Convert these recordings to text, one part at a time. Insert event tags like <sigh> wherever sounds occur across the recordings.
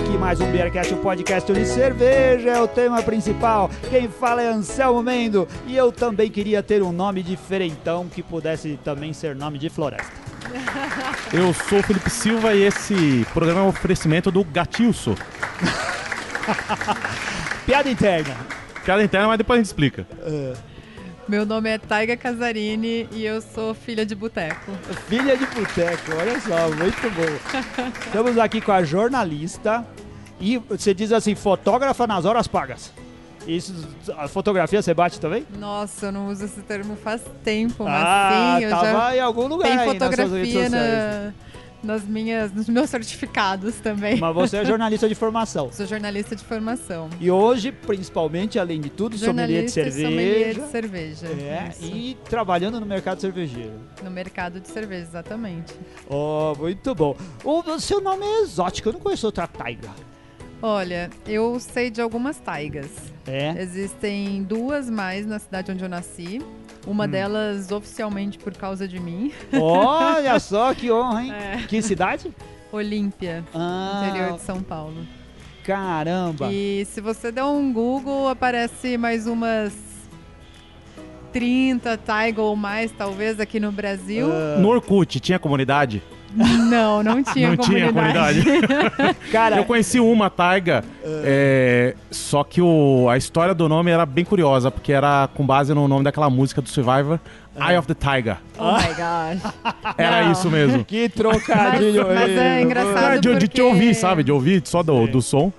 aqui mais um Beercast, o podcast de cerveja, é o tema principal. Quem fala é Anselmo Mendo e eu também queria ter um nome diferentão que pudesse também ser nome de floresta. <laughs> Eu sou o Felipe Silva e esse programa é um oferecimento do Gatilso. <laughs> Piada interna. Piada interna, mas depois a gente explica. Meu nome é Taiga Casarini e eu sou filha de boteco. Filha de boteco, olha só, muito bom. <laughs> Estamos aqui com a jornalista e você diz assim, fotógrafa nas horas pagas. Isso, a fotografia você bate também? Nossa, eu não uso esse termo faz tempo, mas ah, sim, eu tava já em algum lugar tem aí nas suas redes fotografia sociais. na- nas minhas, nos meus certificados também. Mas você é jornalista de formação. Sou jornalista de formação. E hoje, principalmente, além de tudo, sommelier de e sommelier cerveja. de cerveja. É, Isso. e trabalhando no mercado cervejeiro. No mercado de cerveja, exatamente. Oh, muito bom. O seu nome é exótico, eu não conheço outra taiga. Olha, eu sei de algumas taigas. É? Existem duas mais na cidade onde eu nasci. Uma Hum. delas oficialmente por causa de mim. Olha <laughs> só que honra, hein? É. Que cidade? Olímpia, Ah, interior de São Paulo. caramba. E se você der um Google, aparece mais umas 30 Taiga ou mais, talvez, aqui no Brasil. Ah, No Orkut, tinha comunidade? Não, não tinha Não tinha comunidade. <laughs> cara, Eu conheci uma taiga, é, só que o, a história do nome era bem curiosa, porque era com base no nome daquela música do Survivor, Eye of the Tiger. oh my gosh. Era Não. isso mesmo. que trocadilho. Mas- mas é engraçado. É, de, de te porque- ouvir, sabe? De ouvir só do, do som.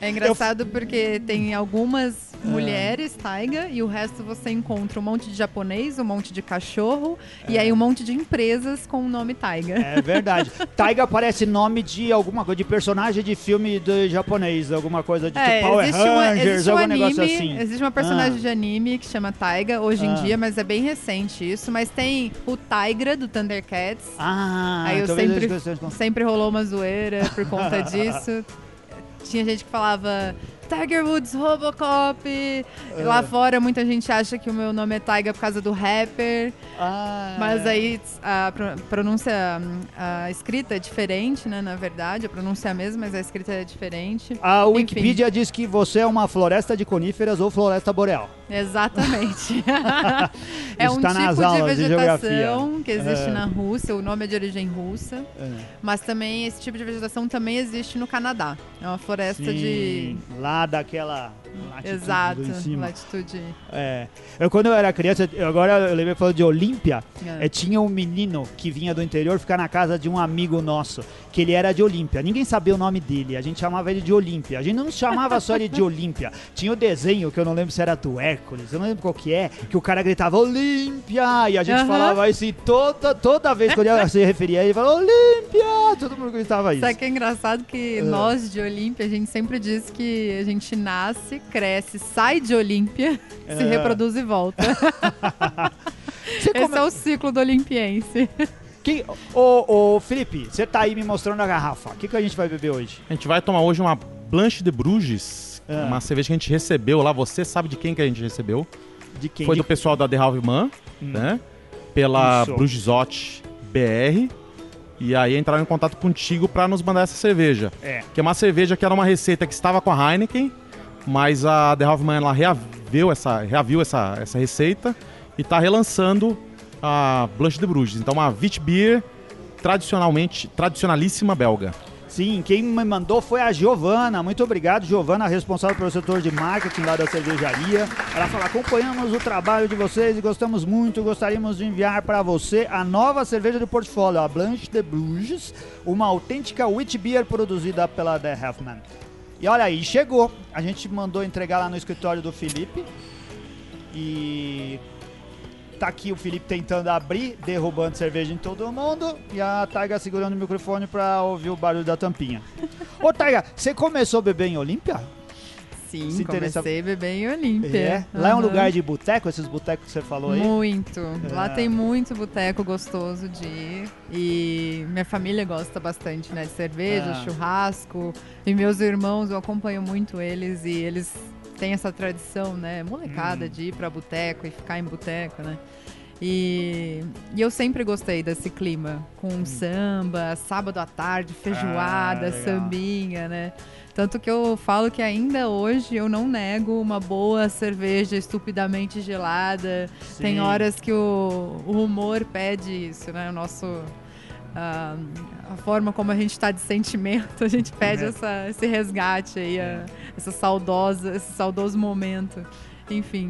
É engraçado porque tem algumas mulheres taiga e o resto você encontra um monte de japonês, um monte de cachorro e aí um monte de empresas com o nome taiga. É verdade. <laughs> Taiga parece nome de alguma coisa, de personagem de filme do japonês, alguma coisa de tipo Power existe, uma, Rangers, existe um algum anime, negócio assim. existe uma personagem Ah. de anime que chama Taiga hoje em Ah. dia, mas é bem recente isso. Mas tem o Tigra do Thundercats. Ah, Aí eu sempre, de- sempre rolou uma zoeira por conta <laughs> disso. Tinha gente que falava Tiger Woods Robocop. Lá fora muita gente acha que o meu nome é Taiga por causa do rapper. Ah, Mas aí a pro- pronúncia, a escrita é diferente, né? Na verdade, a pronúncia é a mesma, mas a escrita é diferente. A Enfim. Wikipedia diz que você é uma floresta de coníferas ou floresta boreal. Exatamente. <laughs> é um Está tipo nas de de vegetação geografia. que existe É. na Rússia, o nome é de origem russa, mas também esse tipo de vegetação também existe no Canadá. É uma floresta de. Sim, daquela latitude Exato, em cima. latitude. É. Eu, quando eu era criança, eu- agora eu lembrei falando de Olímpia, É. é, tinha um menino que vinha do interior ficar na casa de um amigo nosso, que ele era de Olímpia. Ninguém sabia o nome dele, a gente chamava ele de Olímpia. A gente não chamava só ele de <laughs> Olímpia. Tinha o desenho, que eu não lembro se era do Hércules, eu não lembro qual que é, que o cara gritava Olímpia, e a gente Aham. falava isso e toda, toda vez que eu se referia a ele, ele falava Olímpia, todo mundo gritava isso. Sabe que é engraçado que É. nós de Olímpia, a gente sempre diz que a gente nasce, cresce, sai de Olímpia, <laughs> se É. reproduz e volta. <laughs> Esse come- é o ciclo do olimpiense. Que... Ô, ô, Felipe, você tá aí me mostrando a garrafa. O que, que a gente vai beber hoje? A gente vai tomar hoje uma Blanche de Bruges, Ah. uma cerveja que a gente recebeu lá. Você sabe de quem que a gente recebeu? De quem? Foi De- do pessoal da The Halfman, né? Pela Isso. Brugesote BR. E aí entraram em contato contigo pra nos mandar essa cerveja. É. Que é uma cerveja que era uma receita que estava com a Heineken, mas a The Halfman ela reaviu essa, reaviu essa, essa receita e tá relançando a Blanche de Bruges. Então uma Wit Beer tradicionalmente, tradicionalíssima belga. Sim, quem me mandou foi a Giovana. Muito obrigado, Giovana, responsável pelo setor de marketing lá da cervejaria. Ela fala: acompanhamos o trabalho de vocês e gostamos muito. Gostaríamos de enviar para você a nova cerveja do portfólio, a Blanche de Bruges, uma autêntica wheat beer produzida pela The Halfman. E olha aí, chegou. A gente mandou entregar lá no escritório do Felipe. E tá aqui o Felipe tentando abrir, derrubando cerveja em todo mundo. E a Taiga segurando o microfone pra ouvir o barulho da tampinha. <laughs> Ô, Taiga, você começou a beber em Olímpia? Sim, Se interessa- comecei em Olímpia. É. Lá é um lugar de boteco, esses botecos que você falou aí? Muito. Lá É. tem muito boteco gostoso de ir. E minha família gosta bastante, né? De cerveja, Ah. churrasco. E meus irmãos, eu acompanho muito eles e eles têm essa tradição, né? Molecada Hum. de ir pra boteco e ficar em boteco, né? E, e eu sempre gostei desse clima, com samba, sábado à tarde, feijoada, Ah, sambinha, né? Tanto que eu falo que ainda hoje eu não nego uma boa cerveja estupidamente gelada. Tem Sim. horas que o, o humor pede isso, né? O nosso. ah, a forma como a gente está de sentimento, a gente pede É. essa, esse resgate aí, a- essa saudosa, esse saudoso momento. Enfim.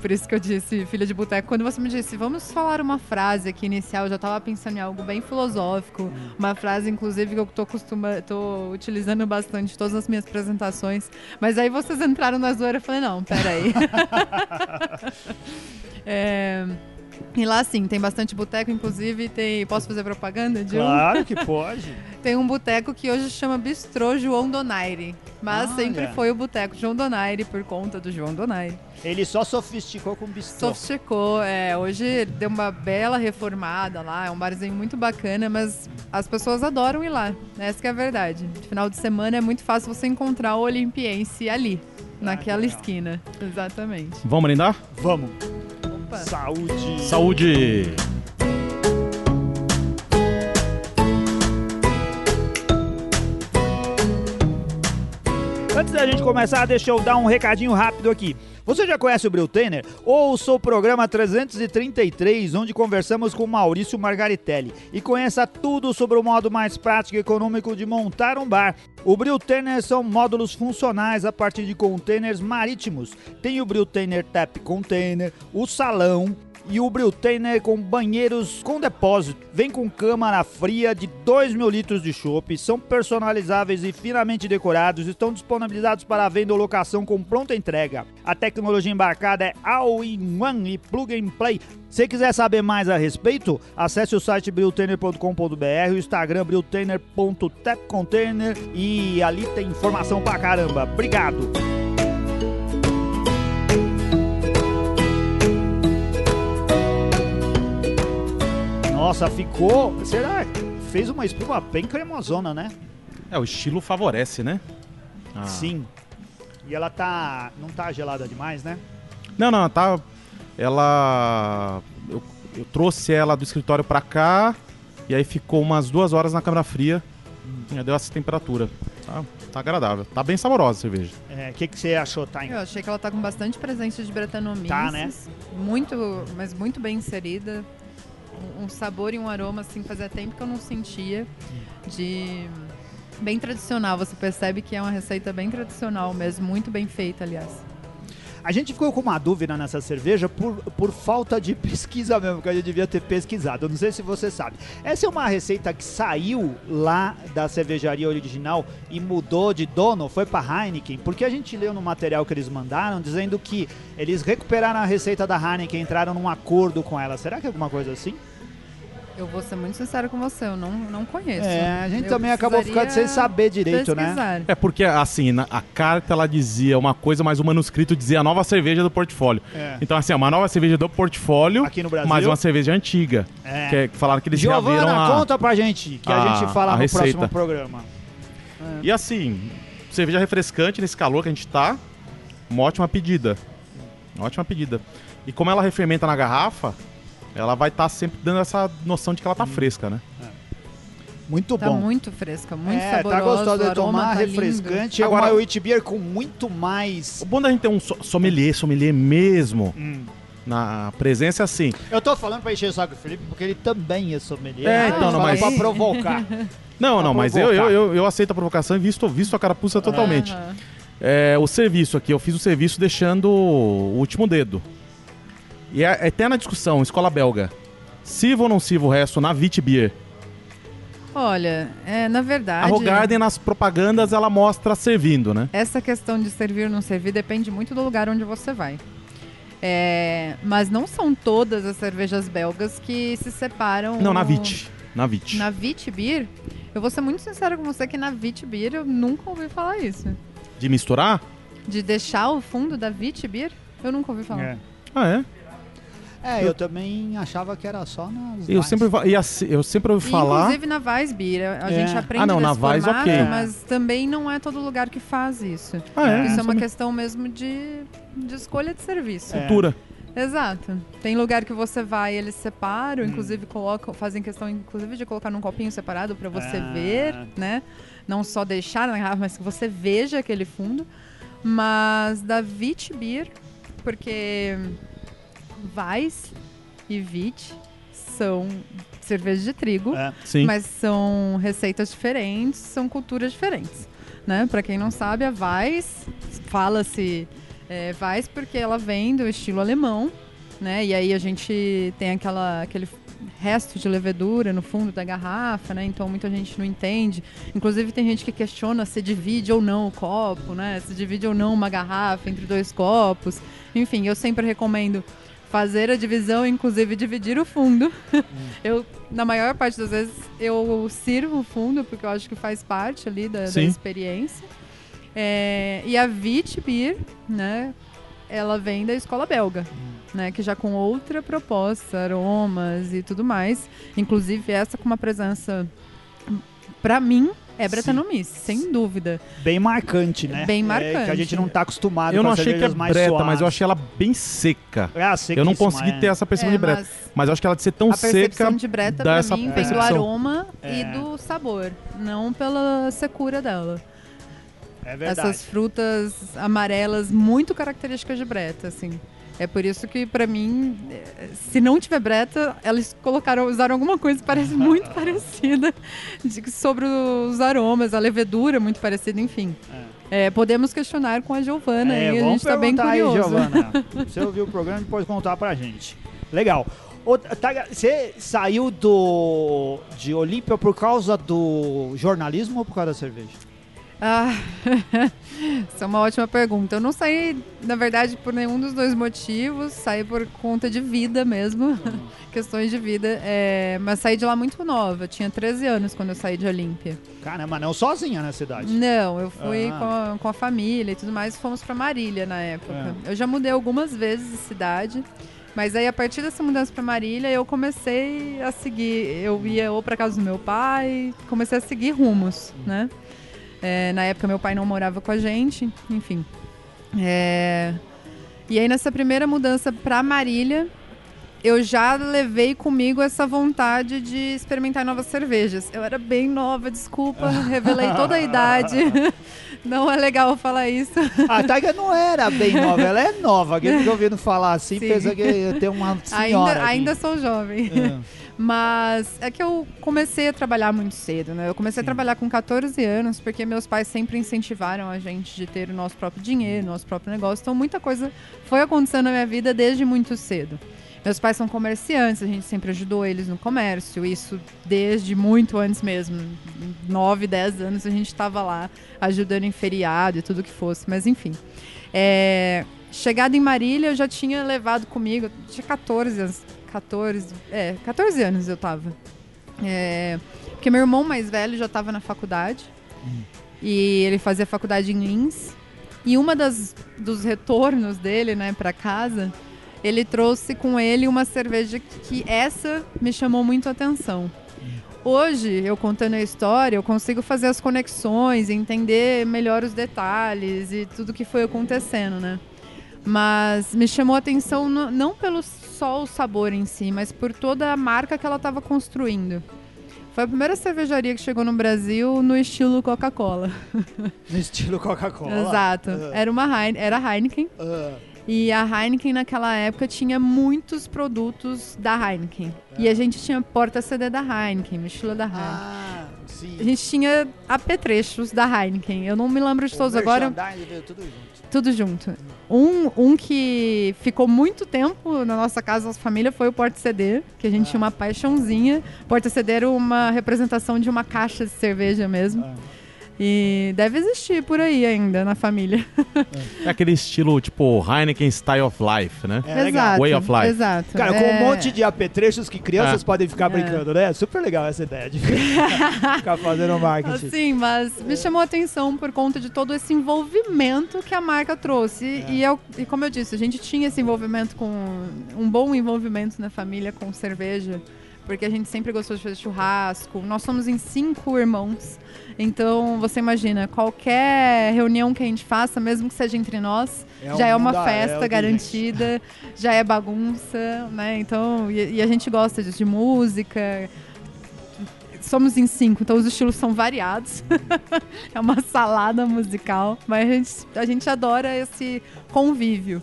Por isso que eu disse, filha de boteco, quando você me disse, vamos falar uma frase aqui inicial, eu já estava pensando em algo bem filosófico, uma frase, inclusive, que eu tô, costuma, tô utilizando bastante em todas as minhas apresentações. Mas aí vocês entraram na zoeira e eu falei, não, peraí. <laughs> <laughs> é, e lá sim, tem bastante boteco, inclusive tem. Posso fazer propaganda de um? Claro que <laughs> pode. Tem um boteco que hoje chama Bistrô João Donaire. Mas Olha. sempre foi o boteco João Donaire por conta do João Donaire. Ele só sofisticou com bistrô. Sofisticou, é, hoje deu uma bela reformada lá, é um barzinho muito bacana, mas as pessoas adoram ir lá, essa que é a verdade. Final de semana é muito fácil você encontrar o Olimpiense ali, naquela legal. esquina. Exatamente. Vamos brindar? Vamos. Opa. Saúde. Saúde! Antes da gente começar, deixa eu dar um recadinho rápido aqui. Você já conhece o Brewtainer? Ouça o programa 333, onde conversamos com Maurício Margaritelli e conheça tudo sobre o modo mais prático e econômico de montar um bar. O Brewtainer são módulos funcionais a partir de containers marítimos. Tem o Brewtainer Tap Container, o salão, e o Brewtainer com banheiros com depósito. Vem com câmara fria de 2 mil litros de chopp, são personalizáveis e finamente decorados, estão disponibilizados para venda ou locação com pronta entrega. A tecnologia embarcada é all-in-one e plug and play. Se quiser saber mais a respeito, acesse o site brewtainer.com.br, o Instagram brewtainer.tapcontainer e ali tem informação pra caramba. Obrigado! Nossa, ficou. Será? Fez uma espuma bem cremosona, né? É, o estilo favorece, né? Ah. Sim. E ela tá. não tá gelada demais, né? Não, não, tá. Ela. Eu, eu trouxe ela do escritório pra cá e aí ficou umas duas horas na câmara fria. Já deu essa temperatura. Tá, tá agradável. Tá bem saborosa a cerveja. É, O que, que você achou, Time? Eu achei que ela tá com bastante presença de bretanomices. Tá, né? Muito, mas muito bem inserida. Um- sabor e um aroma, assim, fazia tempo que eu não sentia. De... Bem tradicional, você percebe que é uma receita bem tradicional mesmo, muito bem feita, aliás. A gente ficou com uma dúvida nessa cerveja por, por falta de <laughs> pesquisa mesmo, que a gente devia ter pesquisado. Eu não sei se você sabe. Essa é uma receita que saiu lá da cervejaria original e mudou de dono, foi para Heineken, porque a gente leu no material que eles mandaram dizendo que eles recuperaram a receita da Heineken, entraram num acordo com ela. Será que é alguma coisa assim? Eu vou ser muito sincero com você, eu não, não conheço. É, a gente Eu também acabou ficando sem saber direito, né? pesquisar. É porque, assim, na- a carta ela dizia uma coisa, mas o manuscrito dizia a nova cerveja do portfólio. É. Então, assim, é uma nova cerveja do portfólio, Aqui no Brasil. mas uma cerveja antiga. É. Que, é- que falaram que eles reaviram Giovana, a... conta pra gente, que a, a- gente fala a no receita. próximo programa. E assim, cerveja refrescante nesse calor que a gente tá, uma ótima pedida. Uma ótima pedida. E como ela refermenta na garrafa, ela vai estar sempre dando essa noção de que ela tá fresca, né? Muito Tá bom. muito fresca, muito é, saborosa. tá gostoso o de tomar, tá lindo. refrescante. É Agora- uma wheat beer com muito mais... O bom da gente ter um so- sommelier, sommelier mesmo, Hum. na presença é assim. Eu tô falando pra encher o saco do Felipe, porque ele também é sommelier. É, então, não, mas- Pra provocar. <laughs> Não, Pra não, mas eu, eu, provocar. eu, eu aceito a provocação e visto, visto a carapuça totalmente. Aham. É, o serviço aqui, eu fiz o serviço deixando o último dedo. E é a eterna discussão, escola belga. Sirva ou não sirva o resto na Vit Beer? Olha, é, na verdade. A Rogarden nas propagandas ela mostra servindo, né? Essa questão de servir ou não servir depende muito do lugar onde você vai. É, mas não são todas as cervejas belgas que se separam. Não, na Vit. Na Vit. Na Vit Beer, eu vou ser muito sincera com você que na Vit Beer eu nunca ouvi falar isso. De misturar? De deixar o fundo da Vit Beer, eu nunca ouvi falar. É. Ah, é? É, eu também achava que era só nas Eu Vines. sempre, e assim, eu sempre ouvi falar. Inclusive na Weissbier, a É. gente aprende Ah, não, na formato, ok. mas também não é todo lugar que faz isso. Ah, é? Isso é uma Sabe- questão mesmo de, de escolha de serviço. É. Cultura. Exato. Tem lugar que você vai, eles separam, Hum. inclusive colocam, fazem questão inclusive de colocar num copinho separado para você Ah. ver, né? Não só deixar na garrafa, mas que você veja aquele fundo. Mas da Vit Beer, porque Weiss e Vit são cervejas de trigo, É. Mas são receitas diferentes, são culturas diferentes, né? Para quem não sabe, a Weiss fala-se é, Weiss porque ela vem do estilo alemão, né? E aí a gente tem aquela aquele resto de levedura no fundo da garrafa, né? Então muita gente não entende. Inclusive tem gente que questiona se divide ou não o copo, né? Se divide ou não uma garrafa entre dois copos. Enfim, eu sempre recomendo fazer a divisão, inclusive dividir o fundo. <laughs> eu, na maior parte das vezes, eu sirvo o fundo, porque eu acho que faz parte ali da, da experiência. É, e a Vit Beer, né? Ela vem da escola belga, né? Que já com outra proposta, aromas e tudo mais. Inclusive essa com uma presença, pra mim, é Brettanomyces, sem dúvida. Bem marcante, né? Bem É, que a marcante. gente não tá acostumado Eu com não achei que é mais breta, suaves. mas eu achei ela bem seca. Ah, Eu não consegui é. ter essa percepção É, de breta. mas Mas eu acho que ela de ser tão a percepção seca. de Bretta, dá pra essa mim, vem do aroma É. e do sabor, não pela secura dela. É verdade. Essas frutas amarelas muito características de Breta, assim. É por isso que, pra mim, se não tiver Breta, eles colocaram, usaram alguma coisa que parece <laughs> muito parecida de- sobre os aromas, a levedura muito parecida, enfim. É, podemos questionar com a Giovana É, aí, a gente tá bem perguntar aí, curioso. Giovana. <laughs> Você ouviu o programa e pode contar pra gente. Legal. Tá, Você saiu do de Olímpia por causa do jornalismo ou por causa da cerveja? Ah, <laughs> essa é uma ótima pergunta. Eu não saí, na verdade, por nenhum dos dois motivos. Saí por conta de vida mesmo, <laughs> questões de vida. É, mas saí de lá muito nova. Eu tinha 13 anos quando eu saí de Olímpia. Caramba, não sozinha na cidade. Não, eu fui Ah. com, a, com a família e tudo mais. Fomos pra Marília na época. É. Eu já mudei algumas vezes de cidade. Mas aí, a partir dessa mudança pra Marília, eu comecei a seguir. Eu ia ou pra casa do meu pai, comecei a seguir rumos, né? É, na época, meu pai não morava com a gente, enfim. É, E aí, nessa primeira mudança pra Marília, eu já levei comigo essa vontade de experimentar novas cervejas. Eu era bem nova, desculpa, <laughs> revelei toda a idade. <laughs> Não é legal falar isso. A Taiga não era bem nova, ela é nova. Quem fica ouvindo falar assim, Sim. pensa que eu tenho uma senhora Ainda, ainda sou jovem. É. Mas é que eu comecei a trabalhar muito cedo, né? Eu comecei a trabalhar com 14 anos, porque meus pais sempre incentivaram a gente de ter o nosso próprio dinheiro, nosso próprio negócio. Então muita coisa foi acontecendo na minha vida desde muito cedo. Meus pais são comerciantes, a gente sempre ajudou eles no comércio, isso desde muito antes mesmo. 9, 10 anos a gente estava lá ajudando em feriado e tudo que fosse, mas enfim. É, chegada em Marília, eu já tinha levado comigo, tinha 14 anos, 14, é, 14 anos eu tava. É, porque meu irmão mais velho já estava na faculdade e ele fazia faculdade em Lins. E uma das dos retornos dele, né, para casa, ele trouxe com ele uma cerveja que essa me chamou muito a atenção. Hoje, eu contando a história, eu consigo fazer as conexões, entender melhor os detalhes e tudo que foi acontecendo, né? Mas me chamou a atenção no- não pelo só o sabor em si, mas por toda a marca que ela estava construindo. Foi a primeira cervejaria que chegou no Brasil no estilo Coca-Cola. <laughs> No estilo Coca-Cola. Exato. Ah. Era uma Heine- era Heineken. Ah, E a Heineken naquela época tinha muitos produtos da Heineken. E a gente tinha porta-CD da Heineken, mochila da Heineken. ah, sim. A gente tinha apetrechos da Heineken. Eu não me lembro de O todos agora, tudo junto. tudo junto. Um, um que ficou muito tempo na nossa casa, nossa família, foi o porta-CD, que a gente tinha uma paixãozinha. Porta-CD era uma representação de uma caixa de cerveja mesmo. Ah. E deve existir por aí ainda na família. É aquele estilo, tipo, Heineken Style of Life, né? É legal. exato. Way of life. Exato. Cara, com É- um monte de apetrechos que crianças É. podem ficar É. brincando, né? Super legal essa ideia de <laughs> ficar fazendo marketing. Assim, mas me chamou a atenção por conta de todo esse envolvimento que a marca trouxe. É. E, eu- e como eu disse, a gente tinha esse envolvimento com. um bom envolvimento na família com cerveja, porque a gente sempre gostou de fazer churrasco. Nós somos em cinco irmãos. Então, você imagina, qualquer reunião que a gente faça, mesmo que seja entre nós, É já é um uma da- festa é que garantida, já é bagunça, né? Então, e, e a gente gosta disso, de música. Somos em cinco, então os estilos são variados. <laughs> é uma salada musical, mas a gente, a gente adora esse convívio.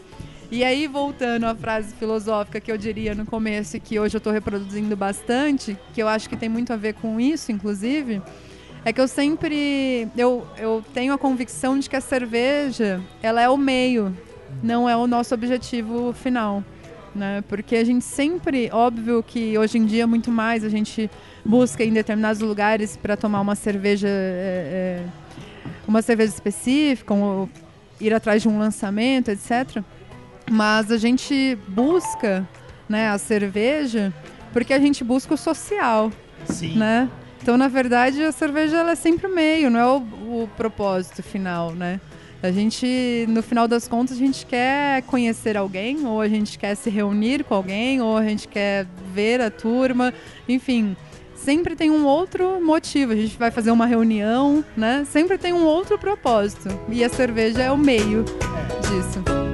E aí, voltando à frase filosófica que eu diria no começo e que hoje eu estou reproduzindo bastante, que eu acho que tem muito a ver com isso, inclusive, é que eu sempre eu, eu tenho a convicção de que a cerveja ela é o meio, não é o nosso objetivo final. Né? Porque a gente sempre, óbvio que hoje em dia muito mais a gente busca em determinados lugares para tomar uma cerveja, é, é, uma cerveja específica, ou ir atrás de um lançamento, etc. Mas a gente busca né, a cerveja porque a gente busca o social, Sim. né? Então, na verdade, a cerveja ela é sempre o meio, não é o, o propósito final, né? A gente, no final das contas, a gente quer conhecer alguém, ou a gente quer se reunir com alguém, ou a gente quer ver a turma, enfim. Sempre tem um outro motivo. A gente vai fazer uma reunião, né? Sempre tem um outro propósito. E a cerveja é o meio disso.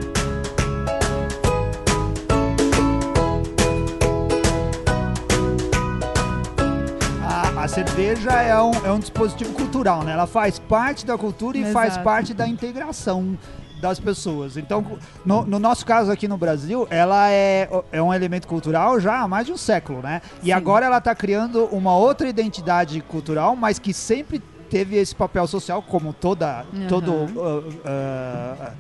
A, cerveja é um, é um dispositivo cultural, né? Ela faz parte da cultura e Exato. faz parte da integração das pessoas. Então, no, no nosso caso aqui no Brasil, ela é, é um elemento cultural já há mais de um século, né? E Sim. agora ela está criando uma outra identidade cultural, mas que sempre teve esse papel social, como toda, Uhum. todo, uh, uh,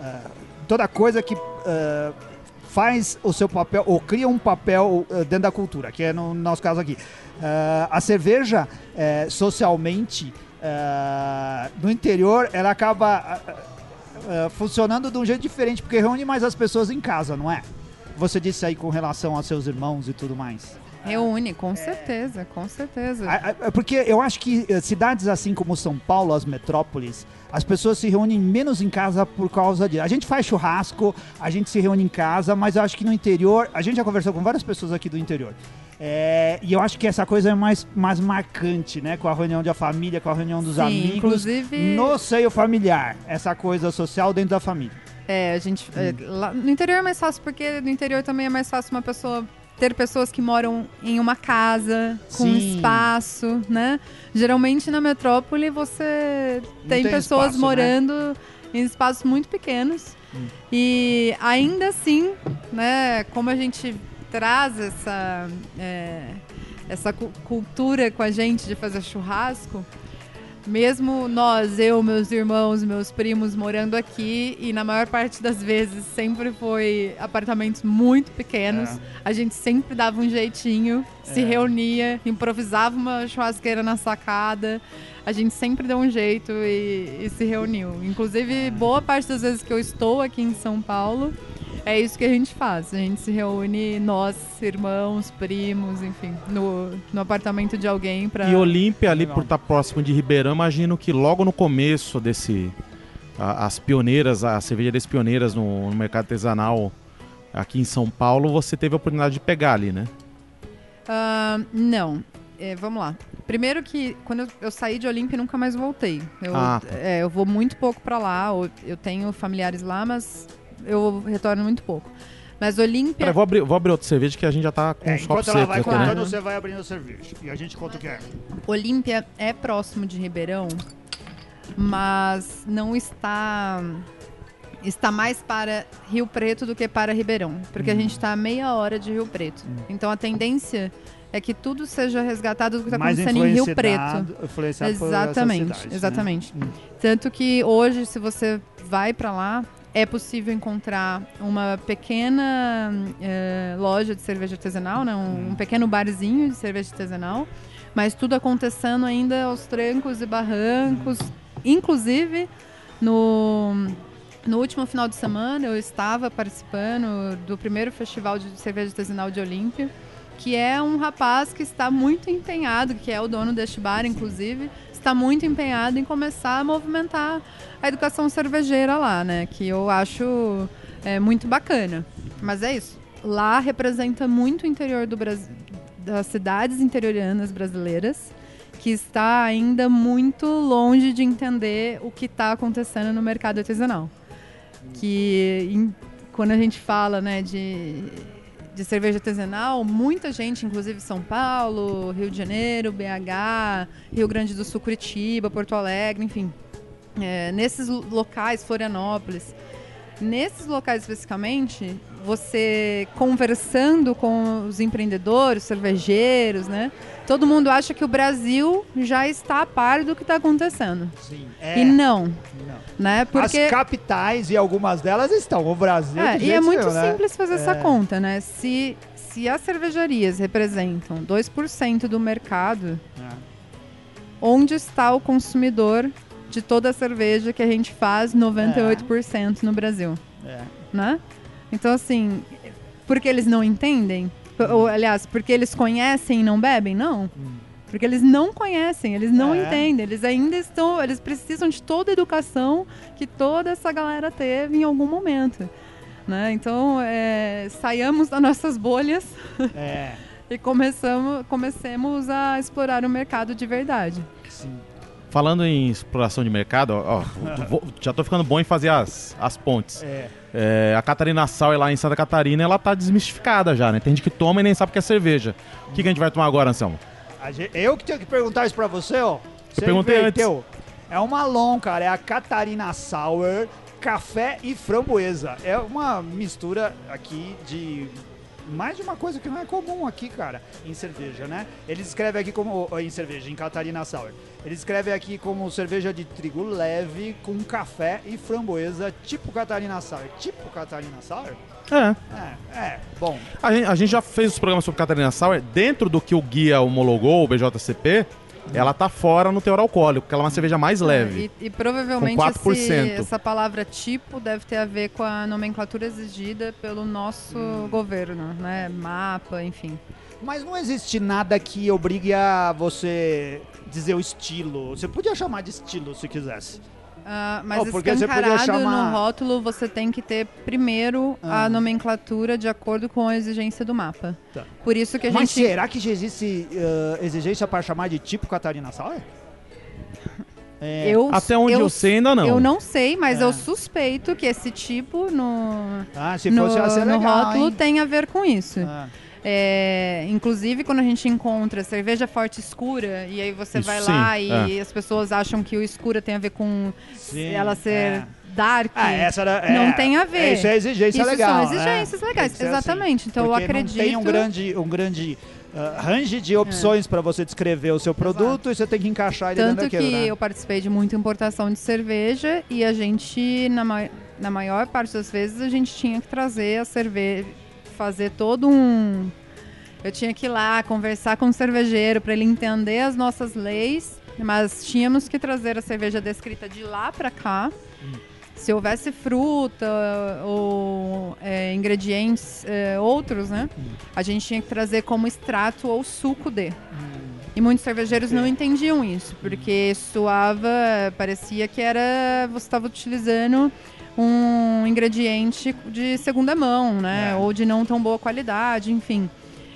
uh, toda coisa que uh, faz o seu papel, ou cria um papel uh, dentro da cultura, que é no nosso caso aqui. Uh, a cerveja, eh, socialmente, uh, no interior, ela acaba uh, uh, funcionando de um jeito diferente, porque reúne mais as pessoas em casa, não é? Você disse aí com relação aos seus irmãos e tudo mais. Reúne, com certeza, com certeza. Porque eu acho que eh, cidades assim como São Paulo, as metrópoles, as pessoas se reúnem menos em casa por causa disso. A gente faz churrasco, a gente se reúne em casa, mas eu acho que no interior, a gente já conversou com várias pessoas aqui do interior. É, e eu acho que essa coisa é mais, mais marcante, né? Com a reunião da família, com a reunião dos Sim, amigos. inclusive- No seio familiar, essa coisa social dentro da família. É, a gente. é, lá- no interior é mais fácil, porque no interior também é mais fácil uma pessoa. Ter pessoas que moram em uma casa, com um espaço, né? Geralmente na metrópole você tem, tem pessoas espaço, né? morando em espaços muito pequenos. Hum. E ainda assim, né, como a gente traz essa, é, essa cu- cultura com a gente de fazer churrasco, mesmo nós, eu, meus irmãos, meus primos morando aqui, e na maior parte das vezes sempre foi apartamentos muito pequenos, É. a gente sempre dava um jeitinho, se É. reunia, improvisava uma churrasqueira na sacada. A gente sempre deu um jeito e, e se reuniu. Inclusive, boa parte das vezes que eu estou aqui em São Paulo, é isso que a gente faz. A gente se reúne, nós, irmãos, primos, enfim, no, no apartamento de alguém para. E Olímpia, ali Legal. por estar próximo de Ribeirão, imagino que logo no começo desse. a- as pioneiras, a cervejarias pioneiras no, no mercado artesanal aqui em São Paulo, você teve a oportunidade de pegar ali, né? Ah, não. É, vamos lá. Primeiro que quando eu, eu saí de Olímpia nunca mais voltei. Eu, Ah, tá. é, eu vou muito pouco pra lá. ou Eu tenho familiares lá, mas eu retorno muito pouco. Mas Olímpia. Peraí, vou abrir, vou abrir outra cerveja que a gente já tá com É, os enquanto ela vai contando, né? você vai abrindo a cerveja. E a gente conta o que é. Olímpia é próximo de Ribeirão, mas não está está mais para Rio Preto do que para Ribeirão, porque a gente está a meia hora de Rio Preto. Então a tendência é que tudo seja resgatado do que está Mais acontecendo em Rio Preto. Exatamente, cidades, né? exatamente. Hum. Tanto que hoje, se você vai para lá, é possível encontrar uma pequena eh, loja de cerveja artesanal, né? um, um pequeno barzinho de cerveja artesanal, mas tudo acontecendo ainda aos trancos e barrancos. Inclusive, no, no último final de semana, eu estava participando do primeiro festival de cerveja artesanal de Olímpia, que é um rapaz que está muito empenhado, que é o dono deste bar, inclusive, está muito empenhado em começar a movimentar a educação cervejeira lá, né? Que eu acho é, muito bacana. Mas é isso. Lá representa muito o interior do Brasil, das cidades interioranas brasileiras que está ainda muito longe de entender o que está acontecendo no mercado artesanal. Que em, quando a gente fala né, de, de cerveja artesanal, muita gente, inclusive São Paulo, Rio de Janeiro, BH, Rio Grande do Sul, Curitiba, Porto Alegre, enfim, é, nesses locais, Florianópolis, nesses locais especificamente, você conversando com os empreendedores, cervejeiros, né? Todo mundo acha que o Brasil já está a par do que está acontecendo. Sim. E não, Não. né? Porque As capitais e algumas delas estão. O Brasil. é, de e é muito né? simples fazer essa É. conta, né? Se se as cervejarias representam 2% do mercado, É. onde está o consumidor de toda a cerveja que a gente faz 98% no Brasil, É. né? Então, assim, porque eles não entendem? Ou, aliás, porque eles conhecem e não bebem? Não. Porque eles não conhecem, eles não É. entendem, eles ainda estão, eles precisam de toda a educação que toda essa galera teve em algum momento. Né? Então, é, saiamos das nossas bolhas É. <laughs> e começamos, comecemos a explorar o mercado de verdade. Sim. Falando em exploração de mercado, ó, ó, já tô ficando bom em fazer as, as pontes. É. É, a Catarina Sauer lá em Santa Catarina, ela tá desmistificada já, né? Tem gente que toma e nem sabe o que é cerveja. O que, que a gente vai tomar agora, Anselmo? A gen- Eu que tenho que perguntar isso pra você, ó. Você perguntei inverteu. É uma long, cara. É a Catarina Sour, café e framboesa. É uma mistura aqui de mais de uma coisa que não é comum aqui, cara, em cerveja, né? Eles escrevem aqui como em cerveja, em Catarina Sour. Eles escrevem aqui como cerveja de trigo leve com café e framboesa, tipo Catarina Sour. Tipo Catarina Sour? É. É, é. Bom, A gente, a gente já fez os programas sobre Catarina Sauer. Dentro do que o guia homologou, o BJCP, ela tá fora no teor alcoólico, porque ela é uma cerveja mais leve. E, e provavelmente Com esse- 4%. essa palavra tipo deve ter a ver com a nomenclatura exigida pelo nosso Hum. governo, né? Mapa, enfim. Mas não existe nada que obrigue a você dizer o estilo. Você podia chamar de estilo se quisesse. Ah, mas Oh, porque você podia escancarado chamar- no rótulo você tem que ter primeiro Ah. a nomenclatura de acordo com a exigência do mapa. Tá. Por isso que a Mas gente será que já existe uh, exigência para chamar de tipo Catarina Sauer? É, eu, Até onde eu, sei, ainda não. Eu não sei, mas É. eu suspeito que esse tipo no, ah, se no, ser no legal, rótulo hein? tem a ver com isso. Ah, É, inclusive, quando a gente encontra cerveja forte escura, e aí você Isso, vai sim, lá e as pessoas acham que o escura tem a ver com sim, ela ser é. dark. Ah, essa era, é, não tem a ver. é, Isso é exigência Isso legal. são exigências né? legais, que ser exatamente. Então eu acredito. Não tem um grande, um grande uh, range de opções para você descrever o seu produto e você tem que encaixar ele Tanto dentro que daquilo, né? eu participei de muita importação de cerveja e a gente, na, ma- na maior parte das vezes, a gente tinha que trazer a cerveja, fazer todo um. Eu tinha que ir lá conversar com o cervejeiro para ele entender as nossas leis, mas tínhamos que trazer a cerveja descrita de lá para cá. Se houvesse fruta ou é, ingredientes é, outros, né? A gente tinha que trazer como extrato ou suco de. E muitos cervejeiros não entendiam isso, porque soava, parecia que era você estava utilizando um ingrediente de segunda mão, né? É. Ou de não tão boa qualidade, enfim.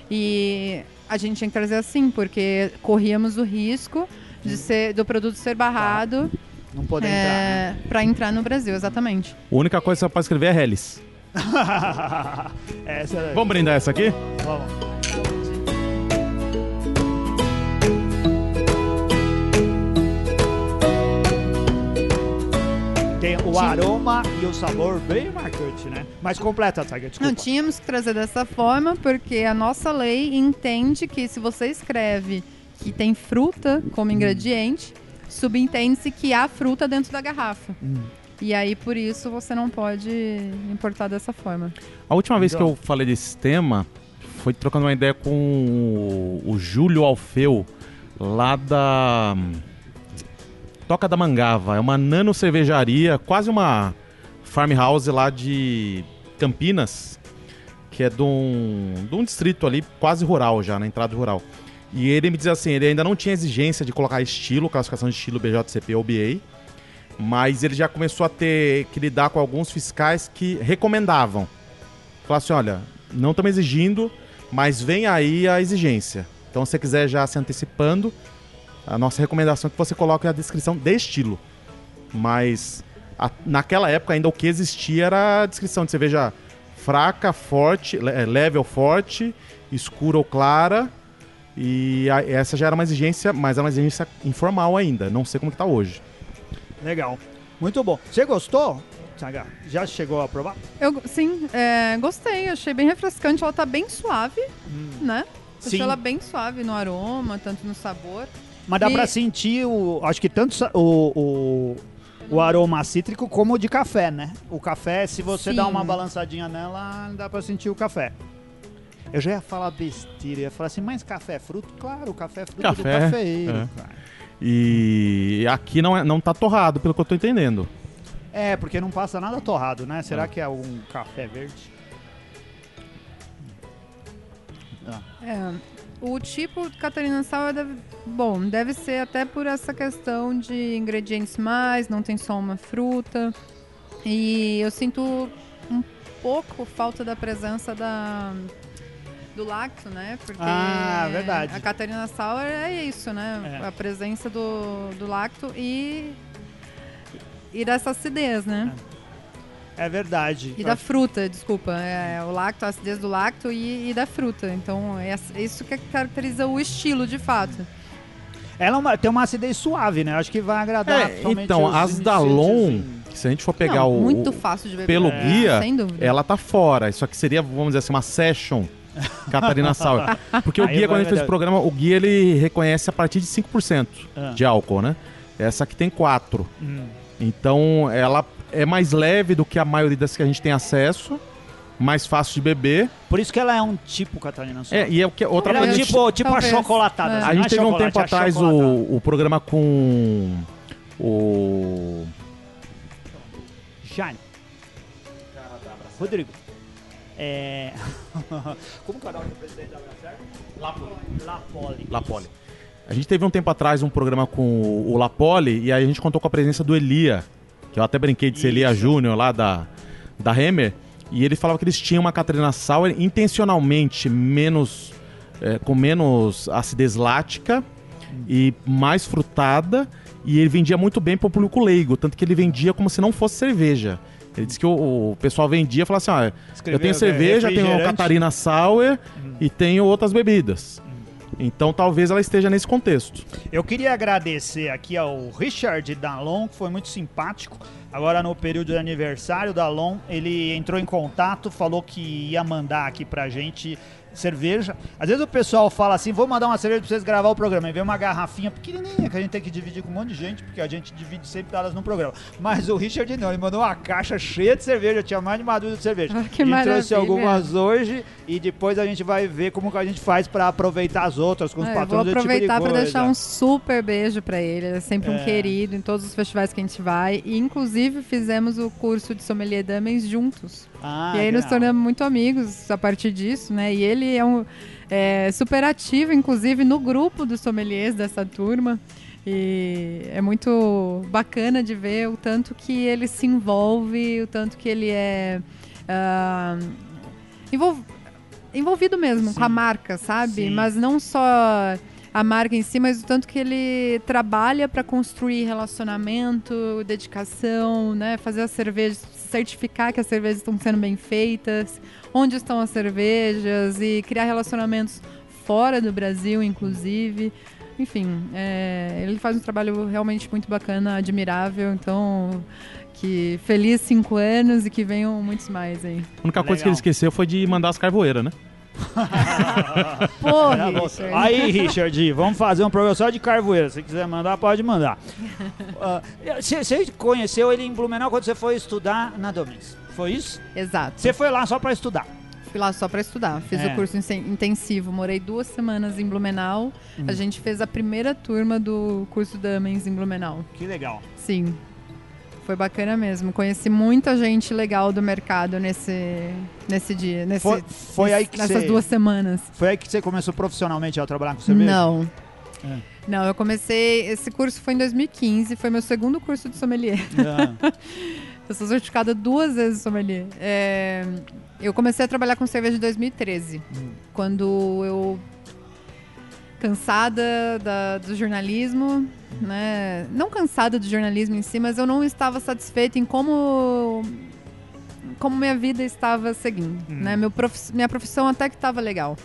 E a gente tinha que trazer assim, porque corríamos o risco de ser, do produto ser barrado Não poder entrar. é, para entrar no Brasil, exatamente. A única coisa que você pode escrever é Helles. Né? <laughs> essa. Vamos brindar essa aqui? Vamos. Tem o aroma e o sabor bem marcante, né? Mas completa, Tiger, desculpa. Não, tínhamos que trazer dessa forma, porque a nossa lei entende que se você escreve que tem fruta como ingrediente, subentende-se que há fruta dentro da garrafa. E aí, por isso, você não pode importar dessa forma. A última vez que eu falei desse tema foi trocando uma ideia com o, Júlio Alfeu, lá da hum, Toca da Mangava. É uma nano cervejaria, quase uma farmhouse lá de Campinas, que é de um, de um distrito ali quase rural já, na entrada rural. E ele me diz assim, ele ainda não tinha exigência de colocar estilo, classificação de estilo BJCP ou BA, mas ele já começou a ter que lidar com alguns fiscais que recomendavam. Falaram assim, olha, não estamos exigindo Mas vem aí a exigência. Então, se você quiser já se antecipando, a nossa recomendação é que você coloque a descrição de estilo. Mas a- naquela época ainda o que existia era a descrição de cerveja fraca, forte, le- eh, leve ou forte, escura ou clara. E a- essa já era uma exigência, mas era uma exigência informal ainda. Não sei como que tá hoje. Legal. Muito bom. Você gostou? Já chegou a provar? Eu, sim, é, gostei, achei bem refrescante. Ela tá bem suave, né? Sim. Achei ela bem suave no aroma, tanto no sabor. Mas dá E- pra sentir o. Acho que tanto o, o, o aroma cítrico como o de café, né? O café, se você Sim. dá uma balançadinha nela, dá pra sentir o café. Eu já ia falar besteira, eu ia falar assim, mas café é fruto? Claro, o café é fruto do Café, cafeeiro. é. E aqui não, é, não tá torrado, pelo que eu tô entendendo. É, porque não passa nada torrado, né? Será É. que é algum café verde? É, o tipo de Catarina Sour deve, bom, deve ser até por essa questão de ingredientes mais, não tem só uma fruta. E eu sinto um pouco falta da presença da do lacto, né? Porque Ah, verdade. A Catarina Sour é isso, né? É. A presença do, do lacto e e dessa acidez, né? É verdade. E da fruta, desculpa. É, o lacto, a acidez do lacto e, e da fruta. Então, é é isso que caracteriza o estilo, de fato. Ela é uma- tem uma acidez suave, né? Acho que vai agradar. É, então, as da Long, iniciantes, se a gente for pegar Não, o. muito fácil de beber. pelo É, guia, Sem dúvida. ela tá fora. Isso aqui seria, vamos dizer assim, uma session <laughs> Catarina Sour. Porque o Aí guia, quando a gente fez o programa, o guia ele reconhece a partir de 5% Ah. de álcool, né? Essa aqui tem 4. Hum. Então, ela é mais leve do que a maioria das que a gente tem acesso, mais fácil de beber. Por isso que ela é um tipo Catarina. É, e é o que outra Ela é coisa. tipo, tipo a chocolatada. É. assim, A gente é teve um tempo é atrás o, o programa com o Jane. Rodrigo. É... <laughs> Como que é o nome do presidente da? Lapoli. Lapoli. Lapoli. A gente teve um tempo atrás um programa com o Lapoli e aí a gente contou com a presença do Elia, eu até brinquei de ser Elia. Júnior lá da, da Hammer, e ele falava que eles tinham uma Catarina Sour intencionalmente menos é, com menos acidez lática e mais frutada, e ele vendia muito bem pro público leigo, tanto que ele vendia como se não fosse cerveja. Ele disse que o, o pessoal vendia e falava assim: ó, eu tenho é, cerveja, tenho. Catarina Sour e tenho outras bebidas. Então talvez ela esteja nesse contexto. Eu queria agradecer aqui ao Richard Dalon, que foi muito simpático. Agora no período de aniversário, o Dalon, ele entrou em contato, falou que ia mandar aqui pra gente cerveja. Às vezes o pessoal fala assim, vou mandar uma cerveja pra vocês gravar o programa. E vem uma garrafinha pequenininha que a gente tem que dividir com um monte de gente, porque a gente divide sempre elas no programa. Mas o Richard não, ele mandou uma caixa cheia de cerveja, tinha mais de uma dúzia de cerveja. Ah, que ele trouxe algumas hoje e depois a gente vai ver como que a gente faz pra aproveitar as outras com os vou patrões do tipo aproveitar para deixar um super beijo para ele. Ele é sempre É. um querido em todos os festivais que a gente vai. E, inclusive, fizemos o curso de sommelier Damens juntos. Ah, e aí nos legal. tornamos muito amigos a partir disso, né? E ele é um é, super ativo, inclusive, no grupo dos sommeliers dessa turma. E é muito bacana de ver o tanto que ele se envolve, o tanto que ele é ah, envol- envolvido mesmo Sim. com a marca, sabe? Sim. Mas não só a marca em si, mas o tanto que ele trabalha para construir relacionamento, dedicação, né? Fazer as cervejas, certificar que as cervejas estão sendo bem feitas, onde estão as cervejas e criar relacionamentos fora do Brasil, inclusive. Enfim, é, ele faz um trabalho realmente muito bacana, admirável. Então, que feliz cinco anos e que venham muitos mais aí. A única coisa que Legal. ele esqueceu foi de mandar as carvoeiras, né? Porra, Tá bom. Richard. Aí, Richard, vamos fazer um programa só de carvoeira. Se quiser mandar, pode mandar. <laughs> Ah, Você você conheceu ele em Blumenau quando você foi estudar na Domingos? Foi isso? Exato. Você foi lá só pra estudar. Fui lá só para estudar. Fiz É. o curso intensivo. Morei duas semanas em Blumenau. Hum. A gente fez a primeira turma do curso Damens em Blumenau. Que legal. Sim. Foi bacana mesmo. Conheci muita gente legal do mercado nesse, nesse dia. Nesse, Foi, foi aí que nessas você, duas semanas. Foi aí que você começou profissionalmente a trabalhar com cerveja? Não. É. Não, eu comecei. Esse curso foi em 2015, foi meu segundo curso de sommelier. Ah, <laughs> Eu sou certificada duas vezes sommelier. É, eu comecei a trabalhar com cerveja em 2013, hum. quando eu cansada da, do jornalismo, né? Não cansada do jornalismo em si, mas eu não estava satisfeita em como como minha vida estava seguindo, hum. né? Meu prof... minha profissão até que estava legal.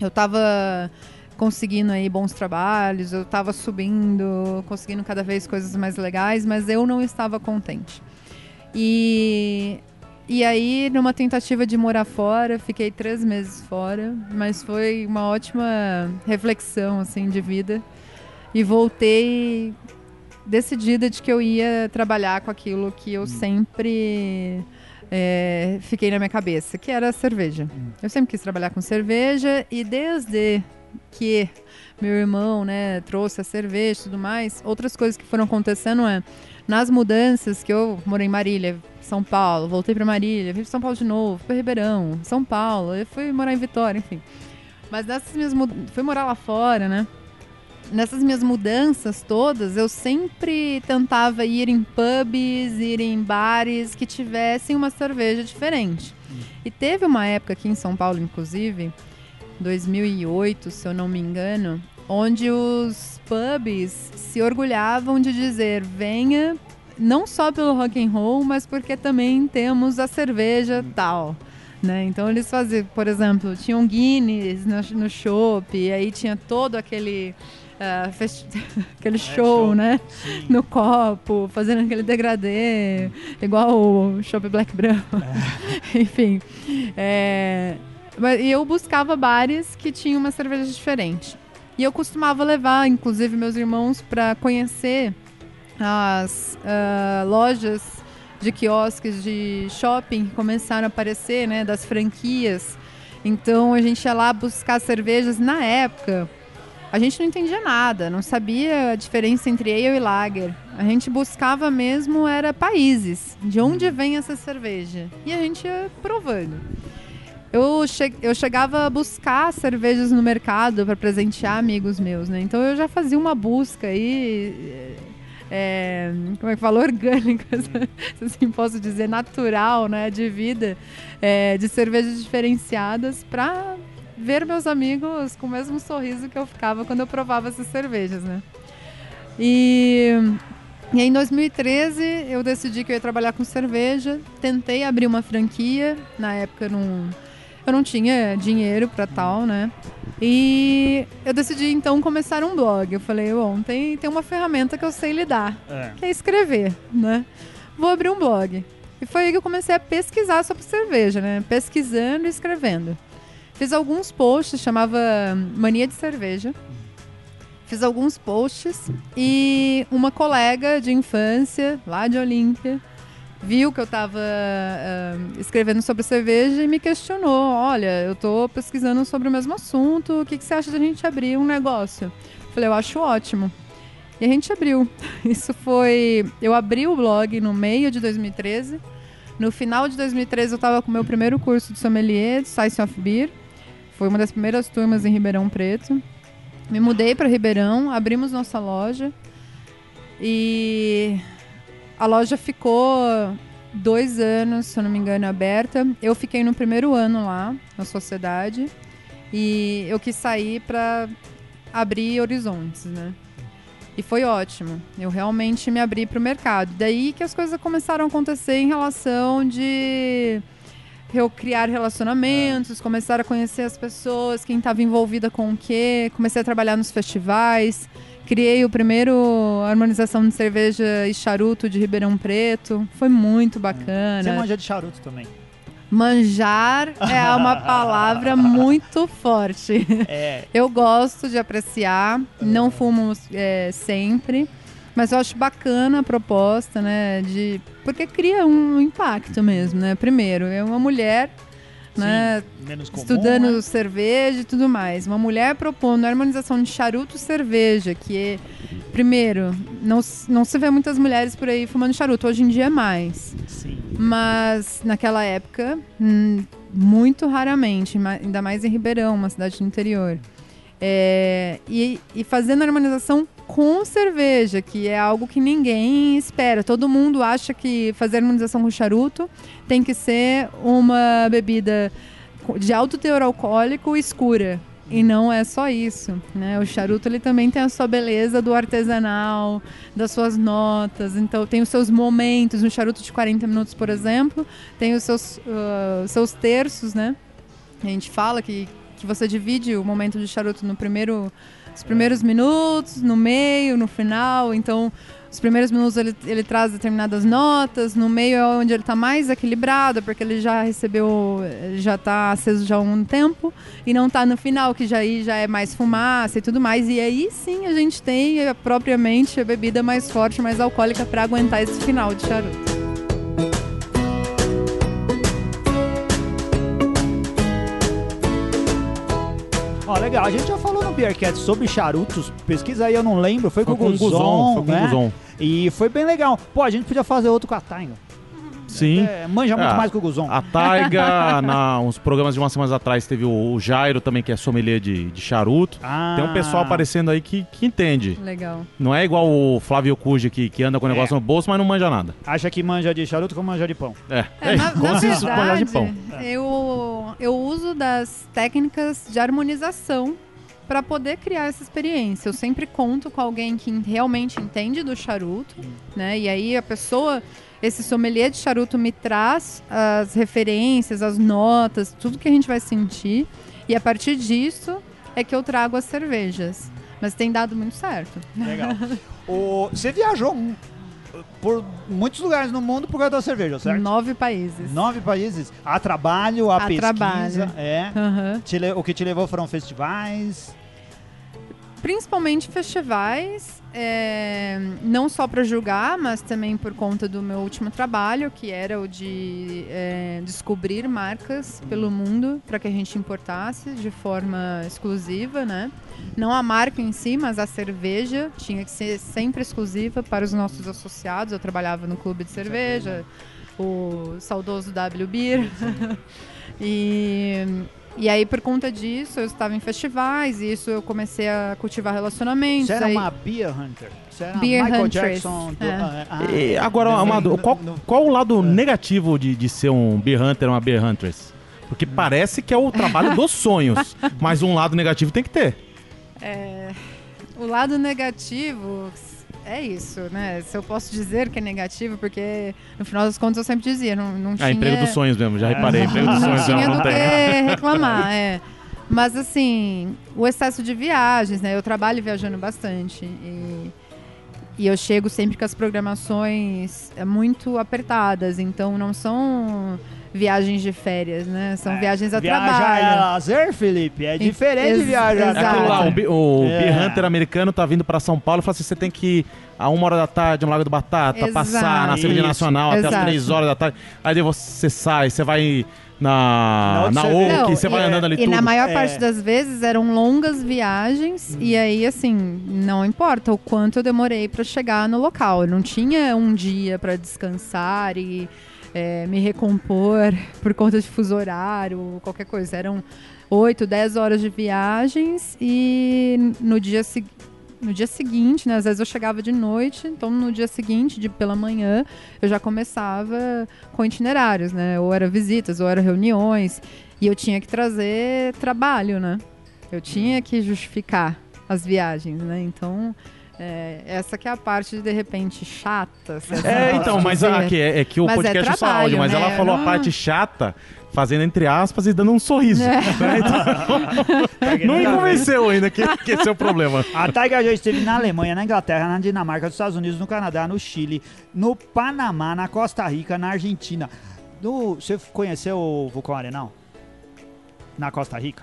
Eu estava conseguindo aí bons trabalhos, eu estava subindo, conseguindo cada vez coisas mais legais, mas eu não estava contente. E e aí, numa tentativa de morar fora, fiquei três meses fora, mas foi uma ótima reflexão, assim, de vida. E voltei decidida de que eu ia trabalhar com aquilo que eu hum. sempre é, fiquei na minha cabeça, que era a cerveja. Hum. Eu sempre quis trabalhar com cerveja e desde que meu irmão, né, trouxe a cerveja e tudo mais, outras coisas que foram acontecendo é nas mudanças que eu morei em Marília, São Paulo, voltei para Marília, vim para São Paulo de novo, para Ribeirão, São Paulo, eu fui morar em Vitória, enfim. Mas nessas minhas fui morar lá fora, né? Nessas minhas mudanças todas, eu sempre tentava ir em pubs, ir em bares que tivessem uma cerveja diferente. Hum. E teve uma época aqui em São Paulo, inclusive, 2008, se eu não me engano, onde os pubs se orgulhavam de dizer venha não só pelo rock and roll, mas porque também temos a cerveja tal. Né? Então eles faziam, por exemplo, tinham Guinness no, no show, e aí tinha todo aquele uh, <laughs> aquele show, é, show, né? Sim. No copo, fazendo aquele degradê, igual o Chopp Black Branco. É. <laughs> Enfim. É, e eu buscava bares que tinham uma cerveja diferente. E eu costumava levar, inclusive, meus irmãos para conhecer as uh, lojas de quiosques de shopping que começaram a aparecer, né, das franquias. Então a gente ia lá buscar cervejas na época. A gente não entendia nada, não sabia a diferença entre ale e lager. A gente buscava mesmo era países, de onde vem essa cerveja. E a gente ia provando eu, che eu chegava a buscar cervejas no mercado para presentear amigos meus, né? Então eu já fazia uma busca aí. É, como é que fala? <laughs> Orgânica, se assim posso dizer, natural, né? De vida, é, de cervejas diferenciadas para ver meus amigos com o mesmo sorriso que eu ficava quando eu provava essas cervejas, né? E, e em 2013 eu decidi que eu ia trabalhar com cerveja, tentei abrir uma franquia, na época não eu não tinha dinheiro para tal, né? E eu decidi então começar um blog. Eu falei, bom, tem, tem uma ferramenta que eu sei lidar, é. que é escrever, né? Vou abrir um blog. E foi aí que eu comecei a pesquisar sobre cerveja, né? Pesquisando e escrevendo. Fiz alguns posts, chamava Mania de Cerveja. Fiz alguns posts e uma colega de infância, lá de Olímpia, viu que eu estava uh, escrevendo sobre cerveja e me questionou: olha, eu estou pesquisando sobre o mesmo assunto, o que, que você acha de a gente abrir um negócio? Eu falei, eu acho ótimo. E a gente abriu. <laughs> Isso foi. Eu abri o blog no meio de 2013. No final de 2013, eu estava com o meu primeiro curso de sommelier, de Science of Beer. Foi uma das primeiras turmas em Ribeirão Preto. Me mudei para Ribeirão, abrimos nossa loja. E a loja ficou dois anos, se eu não me engano, aberta. Eu fiquei no primeiro ano lá, na sociedade. E eu quis sair para abrir horizontes, né? E foi ótimo. Eu realmente me abri para o mercado. Daí que as coisas começaram a acontecer em relação de criar relacionamentos, começar a conhecer as pessoas, quem estava envolvida com o quê. Comecei a trabalhar nos festivais. Criei o primeiro harmonização de cerveja e charuto de Ribeirão Preto. Foi muito bacana. Você manja de charuto também. Manjar é uma <laughs> palavra muito forte. É. Eu gosto de apreciar, não fumo é, sempre, mas eu acho bacana a proposta, né? De, porque cria um impacto mesmo, né? Primeiro, é uma mulher né? Comum, estudando né? cerveja e tudo mais. Uma mulher propondo a harmonização de charuto cerveja, que é, primeiro, não, não se vê muitas mulheres por aí fumando charuto, hoje em dia é mais. Sim. Mas naquela época, hum, muito raramente, ainda mais em Ribeirão, uma cidade do interior. É, e, e fazendo a harmonização com cerveja, que é algo que ninguém espera. Todo mundo acha que fazer harmonização com charuto tem que ser uma bebida de alto teor alcoólico escura. E não é só isso, né? O charuto ele também tem a sua beleza do artesanal, das suas notas. Então tem os seus momentos. Um charuto de 40 minutos, por exemplo, tem os seus, uh, seus terços, né? A gente fala que, que você divide o momento de charuto no primeiro, os primeiros minutos, no meio, no final. Então os primeiros minutos ele, ele traz determinadas notas, no meio é onde ele está mais equilibrado, porque ele já recebeu, já está aceso já há um tempo, e não está no final, que já aí já é mais fumaça e tudo mais. E aí sim a gente tem eh, propriamente a bebida mais forte, mais alcoólica para aguentar esse final de charuto. Ó, legal. A gente já falou no Beercat sobre charutos. Pesquisa aí, eu não lembro. Foi, Foi com o com o Guzon, Guzon, foi com o né? Guzon. E foi bem legal. Pô, a gente podia fazer outro com a Taiga. Sim. É, manja muito Ah, mais que o Guzon. A Taiga, <laughs> na, uns programas de umas semanas atrás, teve o, o Jairo também, que é sommelier de, de charuto. Ah. Tem um pessoal aparecendo aí que, que entende. Legal. Não é igual o Flávio Cuji que, que anda com o negócio É. no bolso, mas não manja nada. Acha que manja de charuto como manja de pão. É, É, na, <laughs> como na se isso manjar de pão. verdade, eu, eu uso das técnicas de harmonização para poder criar essa experiência. Eu sempre conto com alguém que realmente entende do charuto, né? E aí a pessoa, esse sommelier de charuto me traz as referências, as notas, tudo que a gente vai sentir. E a partir disso é que eu trago as cervejas. Mas tem dado muito certo. Legal. <laughs> o, você viajou por muitos lugares no mundo por causa da cerveja, certo? Nove países. Nove países. A trabalho, a, A pesquisa. trabalho. É. Aham. Te o que te levou foram festivais. Principalmente festivais, é, não só para julgar, mas também por conta do meu último trabalho, que era o de é, descobrir marcas pelo mundo para que a gente importasse de forma exclusiva, né? Não a marca em si, mas a cerveja tinha que ser sempre exclusiva para os nossos associados. Eu trabalhava no clube de cerveja, o saudoso W Beer. <laughs> e e aí, por conta disso, eu estava em festivais e isso eu comecei a cultivar relacionamentos. Você era aí- uma beer hunter. Você era Beer Michael huntress. Jackson. Do, É. ah, ah, E agora, Amado, qual, qual o lado negativo de, de ser um Beer Hunter ou uma Beer Huntress? Porque parece que é o trabalho dos <laughs> sonhos, mas um lado negativo tem que ter. É, o lado negativo é isso, né? Se eu posso dizer que é negativo, porque no final das contas eu sempre dizia, não, não tinha... Ah, emprego dos sonhos mesmo, já reparei, <laughs> emprego dos não sonhos tinha não, do tem. que reclamar, é. Mas assim, o excesso de viagens, né? Eu trabalho viajando bastante e, e eu chego sempre com as programações é, muito apertadas, então não são viagens de férias, né? São viagens a Viajar trabalho. é lazer, Felipe. É diferente de ex- viajar. É aquilo lá, Exato. o, o É. Hunter americano tá vindo pra São Paulo e fala assim: você tem que ir a uma hora da tarde no Lago do Batata, Exato. passar na cerveja nacional até as Exato. três horas da tarde. Aí você sai, você vai Na na. Oak, Não, você vai e- andando ali E tudo. na maior É. parte das vezes eram longas viagens e aí assim, não importa o quanto eu demorei para chegar no local, eu não tinha um dia para descansar e é, me recompor <laughs> por conta de fuso horário, qualquer coisa. Eram 8, 10 horas de viagens e no dia seguinte no dia seguinte, né? Às vezes eu chegava de noite, então no dia seguinte, de pela manhã, eu já começava com itinerários, né? Ou era visitas, ou era reuniões, e eu tinha que trazer trabalho, né? Eu tinha que justificar as viagens, né? Então, é, essa que é a parte de repente chata. É, então, mas dizer. aqui é, é que o Mas é podcast é só áudio, mas ela né? falou a Não- parte chata, fazendo entre aspas e dando um sorriso. É. <laughs> né? Então, não me convenceu ainda que, que esse é o problema. A Taiga já esteve na Alemanha, na Inglaterra, na Dinamarca, nos Estados Unidos, no Canadá, no Chile, no Panamá, na Costa Rica, na Argentina. No, você conheceu o vulcão Arenal? Na Costa Rica?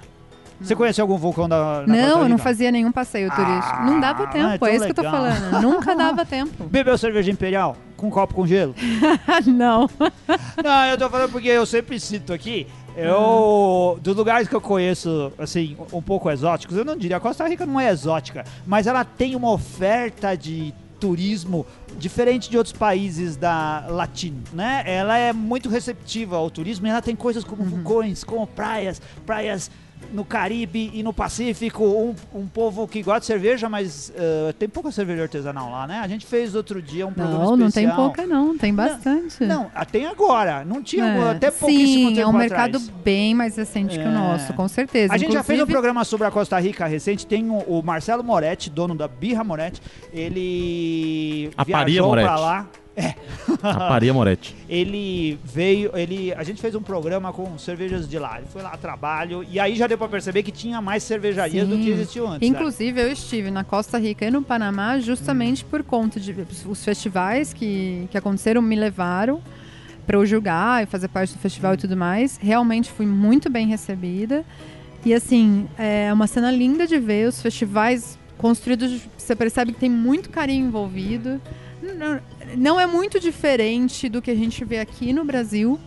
Você conheceu algum vulcão da na Não, eu não fazia nenhum passeio turístico. não dava Ah, tempo, é é, isso que eu tô legal. falando. Nunca dava tempo. <laughs> Bebeu cerveja imperial? Com um copo com gelo? <laughs> não. Não, eu tô falando porque eu sempre cito aqui. Eu, dos lugares que eu conheço, assim, um pouco exóticos, eu não diria, a Costa Rica não é exótica, mas ela tem uma oferta de turismo diferente de outros países da Latina, né? Ela é muito receptiva ao turismo e ela tem coisas como vulcões, como praias, praias no Caribe e no Pacífico, um, um povo que gosta de cerveja, mas uh, tem pouca cerveja artesanal lá, né? A gente fez outro dia um programa Não, não tem especial. pouca não, tem bastante. Não, ah, tem agora. Não tinha É, até pouquíssimo Sim, tempo é um mercado atrás. bem mais recente que É. o nosso, com certeza. A gente já fez um Inclusive- programa sobre a Costa Rica recente. Tem o, o Marcelo Moretti, dono da Birra Moretti. Ele A Paria viajou Moretti. pra lá. A Paria Moretti. <laughs> Ele veio, ele, a gente fez um programa com cervejas de lá. Ele foi lá a trabalho e aí já deu pra perceber que tinha mais cervejarias do Sim. que existiu antes. né? Inclusive, eu estive na Costa Rica e no Panamá justamente Hum. por conta de os festivais que, que aconteceram me levaram para eu julgar e fazer parte do festival e tudo mais. Realmente fui muito bem recebida. E assim, é uma cena linda de ver os festivais construídos. Você percebe que tem muito carinho envolvido. Não, é muito diferente do que a gente vê aqui no Brasil.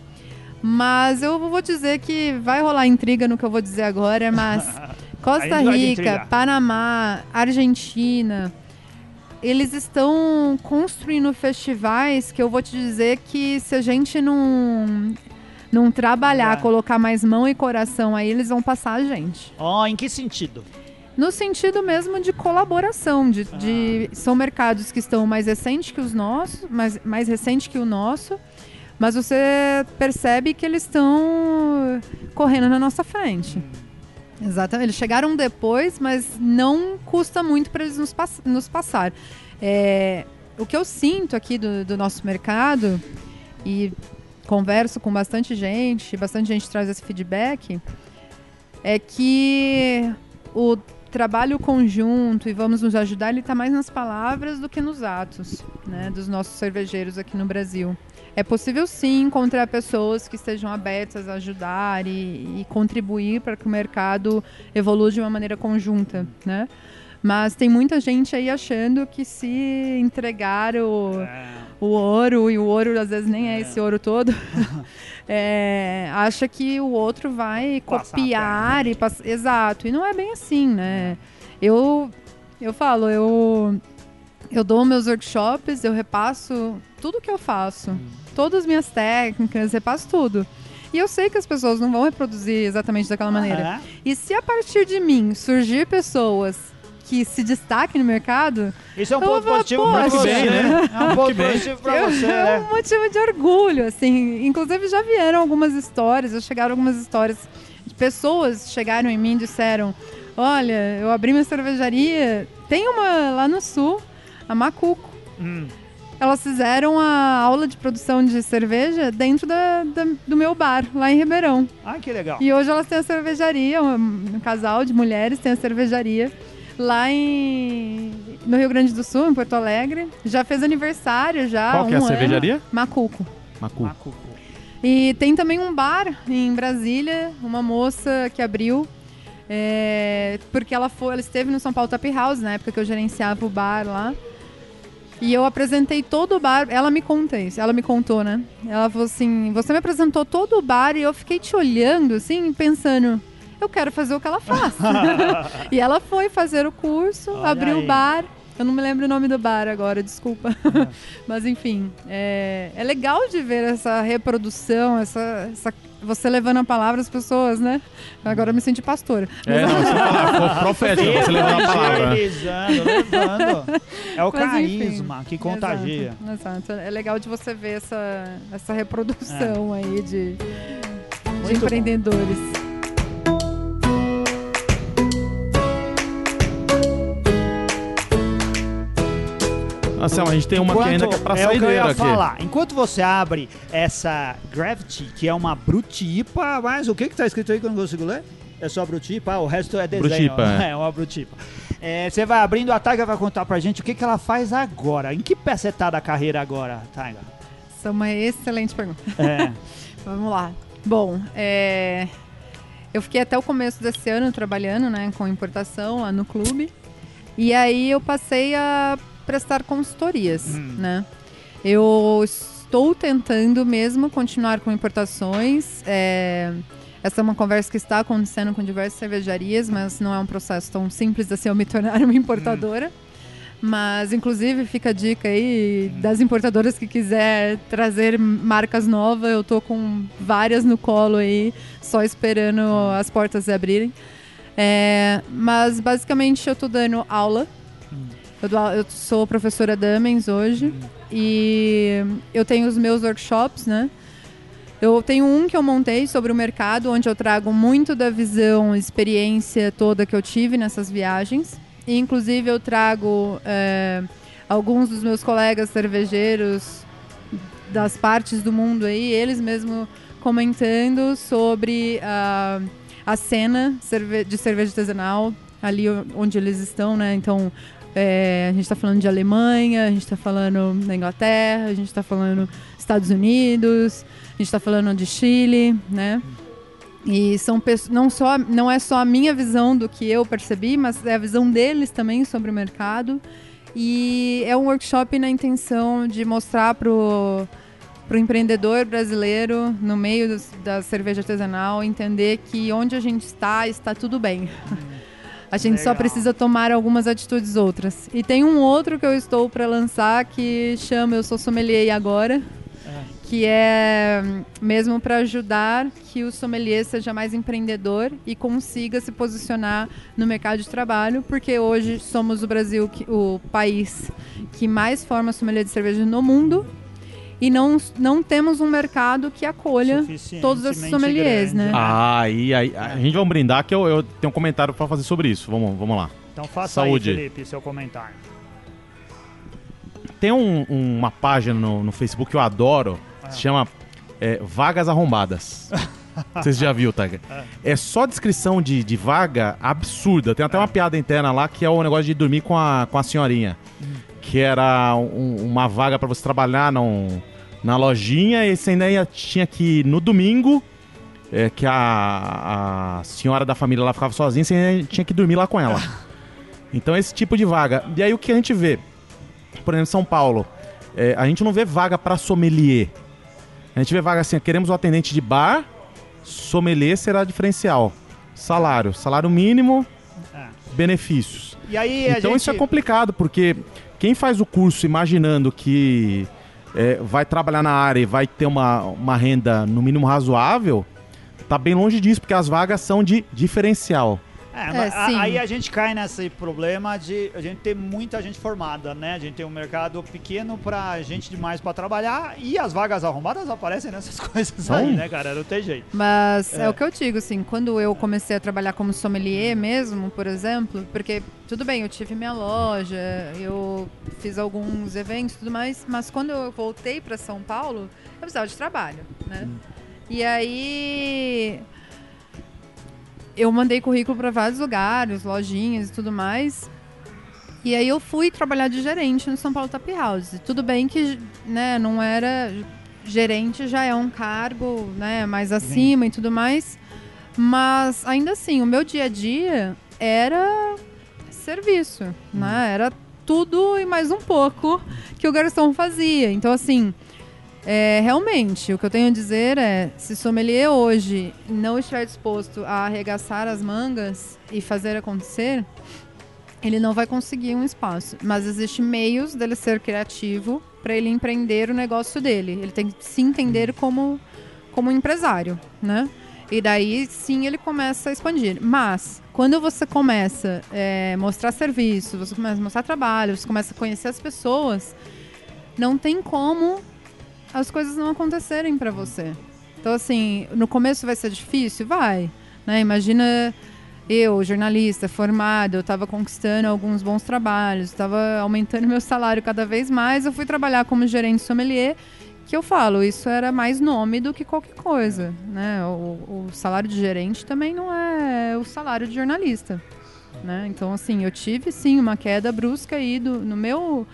Mas eu vou dizer que vai rolar intriga no que eu vou dizer agora, mas <laughs> Costa Rica. Panamá, Argentina, eles estão construindo festivais que eu vou te dizer que se a gente não não trabalhar, É. colocar mais mão e coração aí, eles vão passar a gente. Ó, em que sentido? No sentido mesmo de colaboração, de, de- são mercados que estão mais recentes que os nossos, mais, mais recente que o nosso, mas você percebe que eles estão correndo na nossa frente. Exatamente. Eles chegaram depois, mas não custa muito para eles nos, pass- nos passar. É, o que eu sinto aqui do, do nosso mercado, e converso com bastante gente, bastante gente traz esse feedback, é que o trabalho conjunto e vamos nos ajudar, ele está mais nas palavras do que nos atos, né, dos nossos cervejeiros aqui no Brasil. É possível sim encontrar pessoas que estejam abertas a ajudar e, e contribuir para que o mercado evolua de uma maneira conjunta, né? Mas tem muita gente aí achando que se entregar o, o ouro, e o ouro às vezes nem é, esse ouro todo, <laughs> é, acha que o outro vai Passar copiar e passar. Exato. E não é bem assim, né? Eu, eu falo, eu, eu dou meus workshops, eu repasso tudo que eu faço, todas as minhas técnicas, repasso tudo. E eu sei que as pessoas não vão reproduzir exatamente daquela maneira. É. E se a partir de mim surgir pessoas que se destaquem no mercado, Isso é um ponto positivo Que você, bem, né? né? É um ponto positivo eu- você, é um né? motivo de orgulho, assim. Inclusive já vieram algumas histórias, já chegaram algumas histórias de pessoas chegaram em mim e disseram: Olha, eu abri minha cervejaria, tem uma lá no sul, a Macuco. Hum. Elas fizeram a aula de produção de cerveja dentro da- da- do meu bar, lá em Ribeirão. Ai, que legal. E hoje elas têm a cervejaria, um, um casal de mulheres tem a cervejaria lá em, no Rio Grande do Sul, em Porto Alegre. Já fez aniversário já. Qual que é a um ano. cervejaria? Macuco. Macu. Macuco. E tem também um bar em Brasília, uma moça que abriu. é, porque ela foi, ela esteve no São Paulo Tap House na época que eu gerenciava o bar lá. E eu apresentei todo o bar. Ela me conta isso, ela me contou, né? Ela falou assim: você me apresentou todo o bar e eu fiquei te olhando, assim, pensando, eu quero fazer o que ela faz. <laughs> e ela foi fazer o curso, Olha abriu aí. o bar. Eu não me lembro o nome do bar agora, desculpa. <laughs> Mas enfim, é, é legal de ver essa reprodução, essa, essa- você levando a palavra às pessoas, né? Agora eu me senti pastora. É, não, você fala, pô, profético, você levou a palavra. Evangelizando, levando. É o Mas, enfim. carisma que contagia. Exato, exato. É legal de você ver essa, essa reprodução aí de, de Muito bom. Anselmo, a gente tem uma aqui ainda que é pra é o que eu saideira ia aqui. falar. Enquanto você abre essa Gravity, que é uma brutipa, mas o que que tá escrito aí que eu não consigo ler? É só brutipa, ah, o resto é desenho. Brutipa, é. <laughs> é uma brutipa. É, você vai abrindo, a Taiga vai contar pra gente o que, que ela faz agora. Em que pé você tá da carreira agora, Taiga? Essa é uma excelente pergunta. É. <laughs> Vamos lá. Bom, é, eu fiquei até o começo desse ano trabalhando né, com importação lá no clube. E aí eu passei a prestar consultorias, Hum. né? Eu estou tentando mesmo continuar com importações. é, essa é uma conversa que está acontecendo com diversas cervejarias, mas não é um processo tão simples assim eu me tornar <laughs> uma importadora. Mas, inclusive, fica a dica aí das importadoras que quiser trazer marcas novas. Eu tô com várias no colo aí, só esperando as portas se abrirem. É, mas, basicamente, eu tô dando aula. Eu, dou, eu sou professora Damens hoje. E eu tenho os meus workshops, né? Eu tenho um que eu montei sobre o mercado, onde eu trago muito da visão, experiência toda que eu tive nessas viagens. E, inclusive, eu trago é, alguns dos meus colegas cervejeiros das partes do mundo aí, eles mesmo comentando sobre a, a cena de cerveja artesanal ali onde eles estão, né? Então, é, a gente está falando de Alemanha, a gente está falando da Inglaterra, a gente está falando Estados Unidos, a gente está falando de Chile, né? E são não só não é só a minha visão do que eu percebi, mas é a visão deles também sobre o mercado. E é um workshop na intenção de mostrar para o empreendedor brasileiro no meio do, da cerveja artesanal entender que onde a gente está está tudo bem. A gente Legal. só precisa tomar algumas atitudes outras. E tem um outro que eu estou para lançar que chama Eu Sou Sommelier Agora que é mesmo para ajudar que o sommelier seja mais empreendedor e consiga se posicionar no mercado de trabalho, porque hoje somos o Brasil, o país que mais forma sommelier de cerveja no mundo e não, não temos um mercado que acolha todos esses sommeliers, grande. né? Ah, aí, aí, a gente vai brindar que eu, eu tenho um comentário para fazer sobre isso. Vamos, vamos lá. Então faça Saúde. aí, Felipe, seu comentário. Tem um, uma página no, no Facebook que eu adoro, se chama é, Vagas Arrombadas. <laughs> Vocês já viu, Tiger? É. é só descrição de, de vaga absurda. Tem até uma é. piada interna lá que é o negócio de dormir com a, com a senhorinha. Hum. Que era um, uma vaga para você trabalhar num, na lojinha e você ainda ia, tinha que ir no domingo, é, que a, a senhora da família lá ficava sozinha, você tinha que dormir lá com ela. <laughs> Então esse tipo de vaga. E aí o que a gente vê? Por exemplo, em São Paulo, é, a gente não vê vaga para sommelier. A gente vê vaga assim, queremos o atendente de bar, sommelier será diferencial. Salário, salário mínimo, é. benefícios. Então gente... isso é complicado, porque quem faz o curso imaginando que é, vai trabalhar na área e vai ter uma, uma renda no mínimo razoável, tá bem longe disso, porque as vagas são de diferencial. É, é a, aí a gente cai nesse problema de a gente ter muita gente formada, né? A gente tem um mercado pequeno pra gente demais pra trabalhar e as vagas arrombadas aparecem nessas <laughs> coisas aí, né, cara? Não tem jeito. Mas é. é. o que eu digo, assim, quando eu comecei a trabalhar como sommelier mesmo, por exemplo, porque tudo bem, eu tive minha loja, eu fiz alguns eventos e tudo mais, mas quando eu voltei pra São Paulo, eu precisava de trabalho, né? Hum. E aí eu mandei currículo para vários lugares, lojinhas e tudo mais. E aí eu fui trabalhar de gerente no São Paulo Tap House. Tudo bem que, né, não era gerente já é um cargo, né, mais acima e tudo mais. Mas ainda assim, o meu dia a dia era serviço, né? Uhum. Era tudo e mais um pouco que o garçom fazia. Então assim, é, realmente, o que eu tenho a dizer é: se sommelier hoje não estiver disposto a arregaçar as mangas e fazer acontecer, ele não vai conseguir um espaço. Mas existem meios dele ser criativo para ele empreender o negócio dele. Ele tem que se entender como, como empresário, né? E daí sim ele começa a expandir. Mas quando você começa a é, mostrar serviço, você começa a mostrar trabalho, você começa a conhecer as pessoas, não tem como as coisas não acontecerem para você. Então, assim, no começo vai ser difícil? Vai. Né? Imagina eu, jornalista, formado, eu estava conquistando alguns bons trabalhos, estava aumentando <laughs> meu salário cada vez mais. Eu fui trabalhar como gerente sommelier, que eu falo, isso era mais nome do que qualquer coisa. Né? O, o salário de gerente também não é o salário de jornalista. Né? Então, assim, eu tive sim uma queda brusca aí do, no meu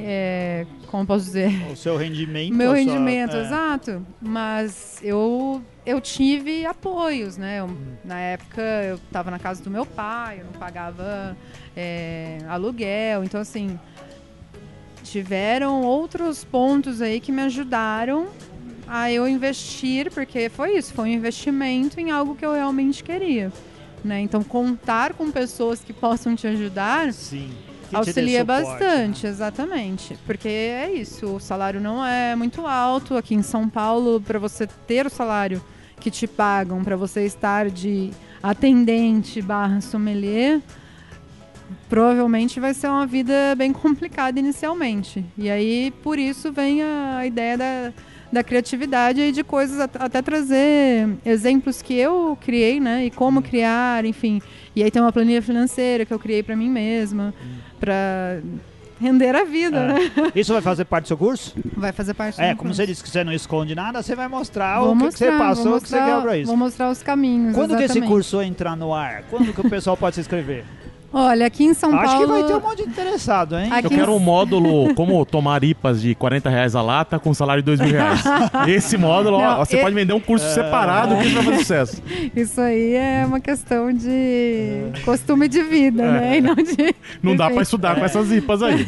é, como posso dizer? O seu rendimento. Meu rendimento, sua, é. exato. Mas eu, eu tive apoios, né? Eu, na época eu estava na casa do meu pai, eu não pagava é, aluguel. Então, assim, tiveram outros pontos aí que me ajudaram a eu investir, porque foi isso, foi um investimento em algo que eu realmente queria. Né? Então, contar com pessoas que possam te ajudar. Sim Que Auxilia suporte, bastante, né? exatamente. Porque é isso, o salário não é muito alto aqui em São Paulo para você ter o salário que te pagam para você estar de atendente barra sommelier, provavelmente vai ser uma vida bem complicada inicialmente. E aí, por isso, vem a ideia da, da criatividade e de coisas, at- até trazer exemplos que eu criei, né? E como criar, enfim. E aí tem uma planilha financeira que eu criei para mim mesma, para render a vida, É. né? <laughs> Isso vai fazer parte do seu curso? Vai fazer parte É, do como curso. você disse que você não esconde nada, você vai mostrar Vou o que, que mostrar, você vou passou, o que você mostrar- quer pra isso. Vou mostrar os caminhos. Quando que esse exatamente. curso entrar no ar? Quando que o pessoal pode se inscrever? <laughs> Olha, aqui em São Acho Paulo. que vai ter um monte de interessado, hein? Aqui Eu quero um módulo <laughs> como tomar IPAs de 40 reais a lata com salário de 2 mil reais. <laughs> Esse módulo, ó, Não, você e- pode vender um curso separado que isso vai fazer sucesso. <laughs> Isso aí é uma questão de costume de vida, né? E não de. Não dá pra estudar com essas IPAs aí.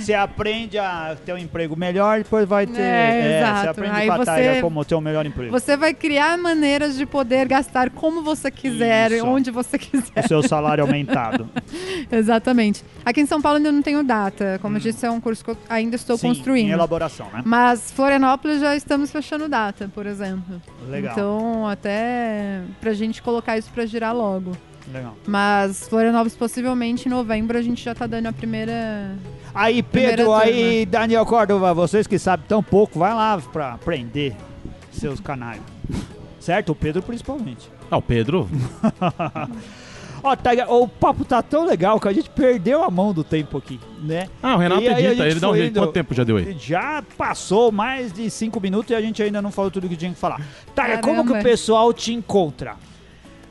Você aprende a ter um emprego melhor, depois vai ter. É, você exato. aprende Aí a você- como ter um melhor emprego. Você vai criar maneiras de poder gastar como você quiser, Isso. onde você quiser. O seu salário aumentado. <laughs> Exatamente. Aqui em São Paulo ainda não tenho data. Como eu disse, é um curso que eu ainda estou Hum. Sim, construindo. Em elaboração, né? Mas Florianópolis já estamos fechando data, por exemplo. Legal. Então, até pra gente colocar isso pra girar logo. Legal. Mas Florianópolis, possivelmente em novembro, a gente já tá dando a primeira. Aí, Primeira Pedro, turma. aí, Daniel Córdova, vocês que sabem tão pouco, vai lá pra aprender seus canais. Certo? O Pedro principalmente. Ah, o Pedro, <laughs> Ó, Tiger, o papo tá tão legal que a gente perdeu a mão do tempo aqui, né? Ah, o Renato E edita, ele dá um jeito. Quanto tempo já deu aí? Já passou mais de cinco minutos e a gente ainda não falou tudo que tinha que falar. Tiger, como que o pessoal te encontra?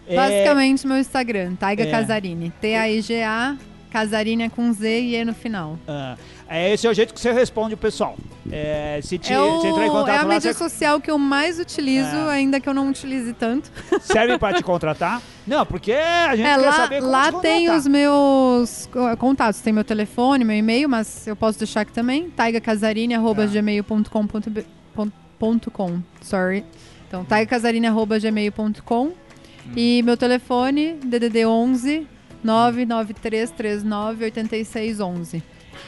É, Basicamente, meu Instagram, Taiga É. Casarini. T-A-I-G-A, Casarini é com Z e E no final. ah, é, esse é o jeito que você responde o pessoal. É, se, te, É, o- se entrar em contato é a lá, mídia você social que eu mais utilizo, É. ainda que eu não utilize tanto. serve pra te <laughs> contratar? Não, porque a gente É, quer lá saber como lá te tem os meus co- contatos, tem meu telefone, meu e-mail, mas eu posso deixar aqui também, taigacasarini.gmail.com, sorry. Então, taigacasarini.gmail.com e meu telefone, DDD 11 99339 8611.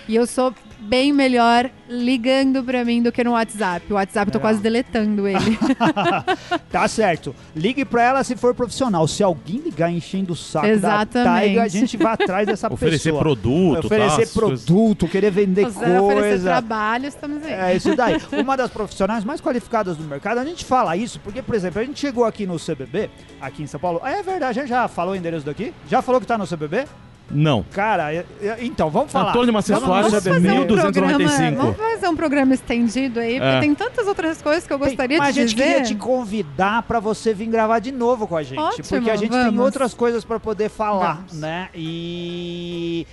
E eu sou bem melhor ligando pra mim do que no WhatsApp. O WhatsApp eu tô É. quase deletando ele. <laughs> Tá certo. Ligue pra ela se for profissional. Se alguém ligar enchendo o saco da Exatamente. Taiga, a gente vai atrás dessa <laughs> Oferecer pessoa. produto, Oferecer tá? Essas coisas. produto, querer vender Se quiser oferecer coisa. trabalho, estamos aí. É isso daí. Uma das profissionais mais qualificadas do mercado, a gente fala isso porque, por exemplo, a gente chegou aqui no CBB, aqui em São Paulo. É verdade, a gente já falou o endereço daqui? Já falou que tá no CBB? Não. Cara, é- é- então, vamos falar. Antônio Macedo Soares, Vamos CBB. fazer, um 1295. Fazer um programa estendido aí, porque É. tem tantas outras coisas que eu Tem- gostaria Mas de a gente dizer. queria te convidar pra você vir gravar de novo com a gente, Ótimo, porque a gente tem vamos. outras coisas pra poder falar, Vamos. né? E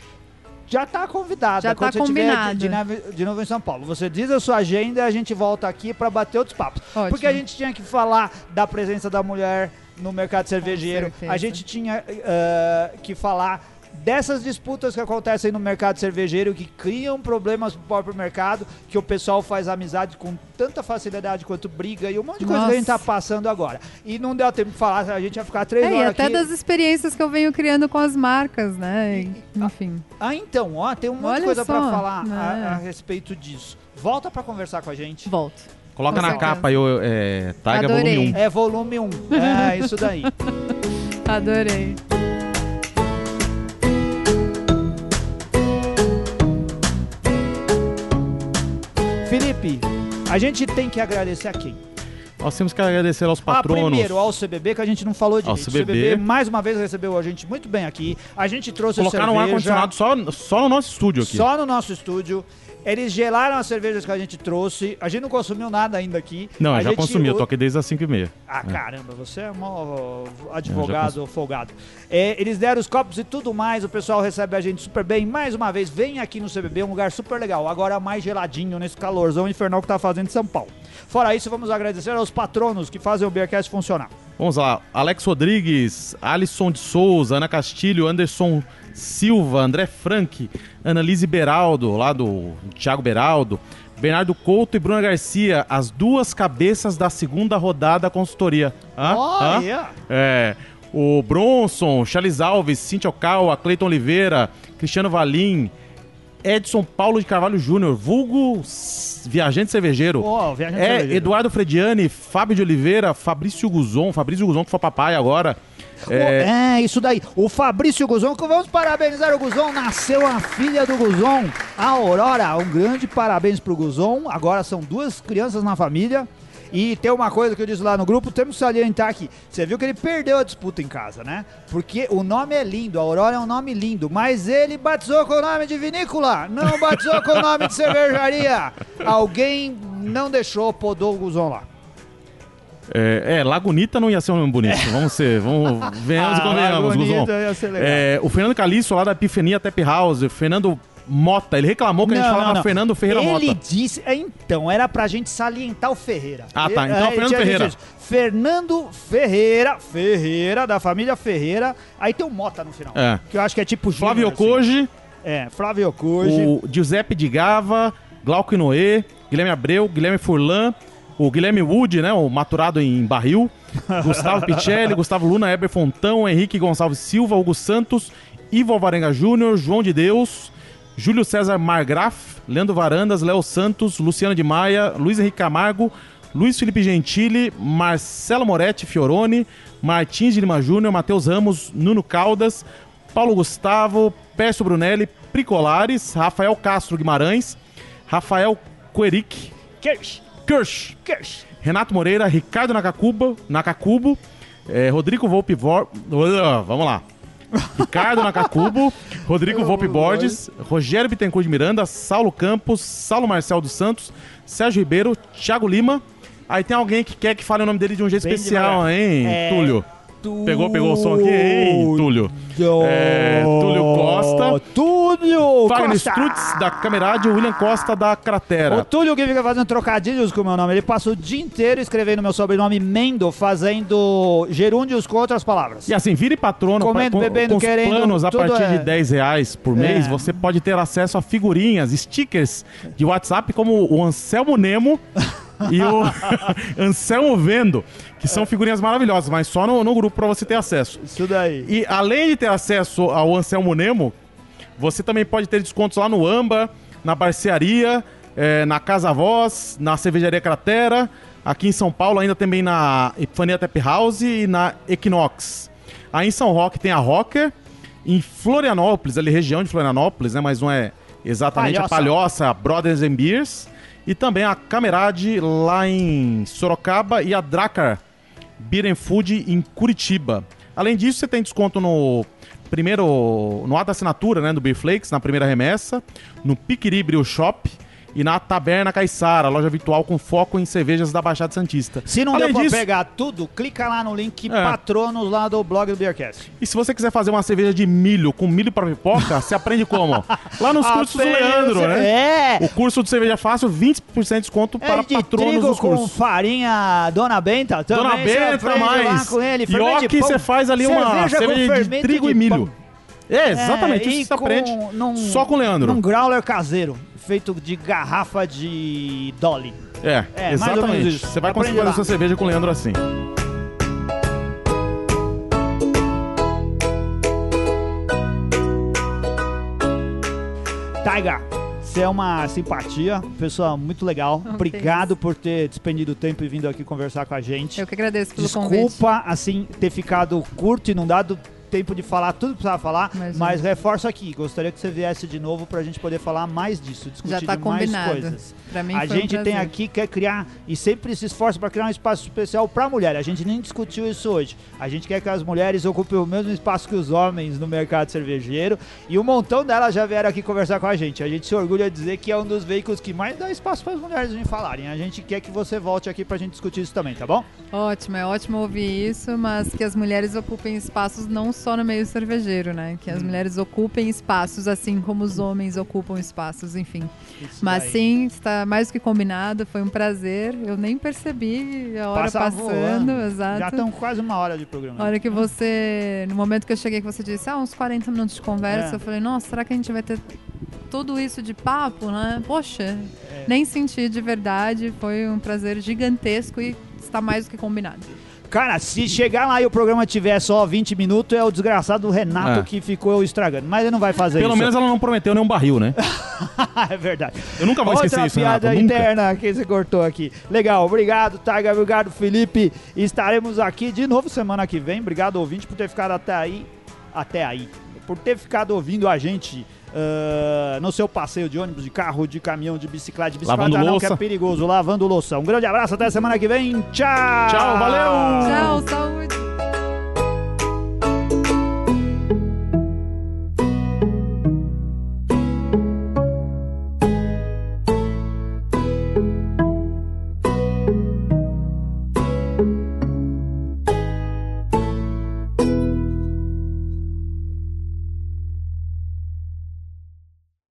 já tá convidada Já quando tá você estiver de, combinado. de, nave- de novo em São Paulo. Você diz a sua agenda e a gente volta aqui pra bater outros papos. Ótimo. Porque a gente tinha que falar da presença da mulher no mercado cervejeiro. A gente tinha eh, que falar dessas disputas que acontecem no mercado cervejeiro que criam problemas pro próprio mercado, que o pessoal faz amizade com tanta facilidade quanto briga e um monte de coisa que a gente tá Nossa. passando agora. E não deu tempo de falar, a gente ia ficar três É, e horas até aqui. das experiências que eu venho criando com as marcas, né? E, Enfim. Ah, então, ó, tem um monte de coisa pra só, falar a, né? a respeito disso. Volta pra conversar com a gente. Volto. Coloca Com na certeza. capa aí, o, é, Taiga Adorei. Volume 1. É volume 1. É isso daí. <laughs> Adorei. A gente tem que agradecer a quem? Nós temos que agradecer aos Ah, patronos. primeiro, ao CBB, que a gente não falou de Ao CBB. mais uma vez recebeu a gente muito bem aqui. A gente trouxe Colocaram um cerveja ar-condicionado só, só no nosso estúdio aqui. só no nosso estúdio. Eles gelaram as cervejas que a gente trouxe. A gente não consumiu nada ainda aqui. Não, a eu já gente- consumi, eu tô aqui desde as 5h30. Ah, caramba, você é mó Eu advogado folgado. É, eles deram os copos e tudo mais, o pessoal recebe a gente super bem. Mais uma vez, vem aqui no CBB, um lugar super legal. Agora mais geladinho nesse calorzão infernal que tá fazendo em São Paulo. Fora isso, vamos agradecer aos patronos que fazem o Beercast funcionar. Vamos lá, Alex Rodrigues, Alisson de Souza, Ana Castilho, Anderson Silva, André Frank, Annalise Beraldo, lá do Thiago Beraldo, Bernardo Couto e Bruna Garcia, as duas cabeças da segunda rodada da consultoria. Hã? Hã? Olha! É, o Bronson, Charles Alves, Cintia Ocawa, Cleiton Oliveira, Cristiano Valim, Edson Paulo de Carvalho Júnior, vulgo viajante cervejeiro. Ó, viajante é, cervejeiro. Eduardo Frediani, Fábio de Oliveira, Fabrício Guzon, Fabrício Guzon que foi papai agora. É, É, isso daí. O Fabrício Guzon, que vamos parabenizar o Guzon. Nasceu a filha do Guzon, a Aurora. Um grande parabéns pro Guzon. Agora são duas crianças na família. E tem uma coisa que eu disse lá no grupo, temos que salientar aqui. Você viu que ele perdeu a disputa em casa, né? Porque o nome é lindo, a Aurora é um nome lindo, mas ele batizou com o nome de vinícola, não batizou com o nome de cervejaria. Alguém não deixou, podou o Guzon lá. É, é, Lagunita não ia ser um nome bonito. Vamos ser, vamos, <laughs> venhamos e Ah, convenhamos, Guzon. Ser legal. É, o Fernando Calixto lá da Epifania Tap House, o Fernando Mota, ele reclamou que a gente Não, falava não, não. Fernando Ferreira Ele Mota. disse, é, então, era pra gente salientar o Ferreira. Ah, tá, Ele- então ele Fernando tinha dito Ferreira. Fernando Ferreira, Ferreira, da família Ferreira. Aí tem o Mota no final. É. Que eu acho que é tipo Flávio Júnior, assim. É, Flávio Okoji. o Giuseppe de Gava, Glauco Noé, Guilherme Abreu, Guilherme Furlan, o Guilherme Wood, né, o maturado em barril, <laughs> Gustavo Picelli, Gustavo Luna, Heber Fontão, Henrique Gonçalves Silva, Hugo Santos, Ivo Alvarenga Júnior, João de Deus, Júlio César Margraf, Leandro Varandas, Léo Santos, Luciano de Maia, Luiz Henrique Camargo, Luiz Felipe Gentili, Marcelo Moretti Fioroni, Martins de Lima Júnior, Matheus Ramos, Nuno Caldas, Paulo Gustavo, Pércio Brunelli, Pricolares, Rafael Castro Guimarães, Rafael Queric, Kirsch, Kirsch. Renato Moreira, Ricardo Nakakuba, Nakakubo, eh, Rodrigo Volpe Vor... Vamos lá. Ricardo Nakakubo, Rodrigo Volpe Borges, Rogério Bittencourt de Miranda, Saulo Campos, Saulo Marcel dos Santos, Sérgio Ribeiro, Thiago Lima. Aí tem alguém que quer que fale o nome dele de um jeito Bem especial, hein, É, Túlio? Pegou, pegou o som aqui, hein, Túlio? É, Túlio Costa. Túlio Fagner Costa. Strutz, da Camerade, William Costa, da O Cratera. Túlio que fica fazendo trocadilhos com o meu nome, ele passa o dia inteiro escrevendo meu sobrenome Mendo, fazendo gerúndios com outras palavras. E assim, vire patrono Comendo, com, bebendo, com os querendo, planos a partir é- de 10 reais por mês, É. você pode ter acesso a figurinhas, stickers de WhatsApp como o Anselmo Nemo <laughs> <laughs> e o <laughs> Anselmo Vendo, que são figurinhas maravilhosas, mas só no, no grupo para você ter acesso. Isso daí. E além de ter acesso ao Anselmo Nemo, você também pode ter descontos lá no Amba, na Barcearia, eh, na Casa Voz, na Cervejaria Cratera, aqui em São Paulo ainda também na Epifania Tap House e na Equinox. Aí em São Roque tem a Rocker, em Florianópolis, ali região de Florianópolis, né, mas não é exatamente a Palhoça. Palhoça, Brothers and Beers, e também a Camerade lá em Sorocaba e a Dracar Beer Food em Curitiba. Além disso, você tem desconto no primeiro no ato assinatura, né, do Beer Flakes, na primeira remessa, no Piquiri Brew Shop e na Taberna Caiçara, loja virtual com foco em cervejas da Baixada Santista. Se não Além deu pra disso, pegar tudo, clica lá no link É. patronos lá do blog do Beercast. E se você quiser fazer uma cerveja de milho com milho para pipoca, você aprende como? Lá nos <laughs> cursos do Leandro, né? É! O curso de cerveja fácil, 20% de desconto para É de patronos trigo dos com cursos. farinha Dona Benta também. Dona Benta aprende lá mais. com ele, E ó que você faz ali uma Cerveja com cerveja de trigo de e milho. pão. É, exatamente, É, isso você aprende num- só com o Leandro. Num growler caseiro, feito de garrafa de Dolly. É, É, mais ou menos exatamente. isso. Você vai Aprende conseguir fazer sua cerveja com o Leandro assim. Taiga, você é uma simpatia, pessoa muito legal. Oh, Obrigado por ter despendido tempo e vindo aqui conversar com a gente. Eu que agradeço pelo convite. Desculpa, assim, ter ficado curto e não dado tempo de falar tudo que precisava falar, Imagina. mas reforço aqui, gostaria que você viesse de novo pra gente poder falar mais disso, discutir tá mais coisas. Pra mim A foi um gente tem aqui, quer criar e sempre se esforça para criar um espaço especial para mulher. A gente nem discutiu isso hoje. A gente quer que as mulheres ocupem o mesmo espaço que os homens no mercado cervejeiro. E um montão delas já vieram aqui conversar com a gente. A gente se orgulha de dizer que é um dos veículos que mais dá espaço para as mulheres virem falarem. A gente quer que você volte aqui pra gente discutir isso também, tá bom? Ótimo, é ótimo ouvir isso, mas que as mulheres ocupem espaços não só no meio cervejeiro, né? Que Hum. as mulheres ocupem espaços assim como os homens ocupam espaços, enfim. Isso Mas daí. sim, está mais do que combinado, foi um prazer. Eu nem percebi a hora Passa passando, voando. exato. Já estão quase uma hora de programa. A hora que você, no momento que eu cheguei, que você disse, ah, uns 40 minutos de conversa, É. eu falei, nossa, será que a gente vai ter tudo isso de papo, né? Poxa, É. nem senti de verdade, foi um prazer gigantesco e está mais do que combinado. Cara, se chegar lá e o programa tiver só 20 minutos, é o desgraçado do Renato É. que ficou estragando. Mas ele não vai fazer Pelo isso. menos ela não prometeu nenhum barril, né? <laughs> é verdade. Eu nunca vou Outra esquecer isso, piada Renato. Nunca. interna que você cortou aqui. Legal, obrigado, Taiga, obrigado, Felipe. Estaremos aqui de novo semana que vem. Obrigado, ouvinte, por ter ficado até aí. Até aí. Por ter ficado ouvindo a gente. Ah, no seu passeio de ônibus, de carro, de caminhão, de bicicleta, de bicicleta Lavando não, que é louça. perigoso, lavando louça. Um grande abraço, até semana que vem. Tchau! Tchau, valeu! Tchau, saúde.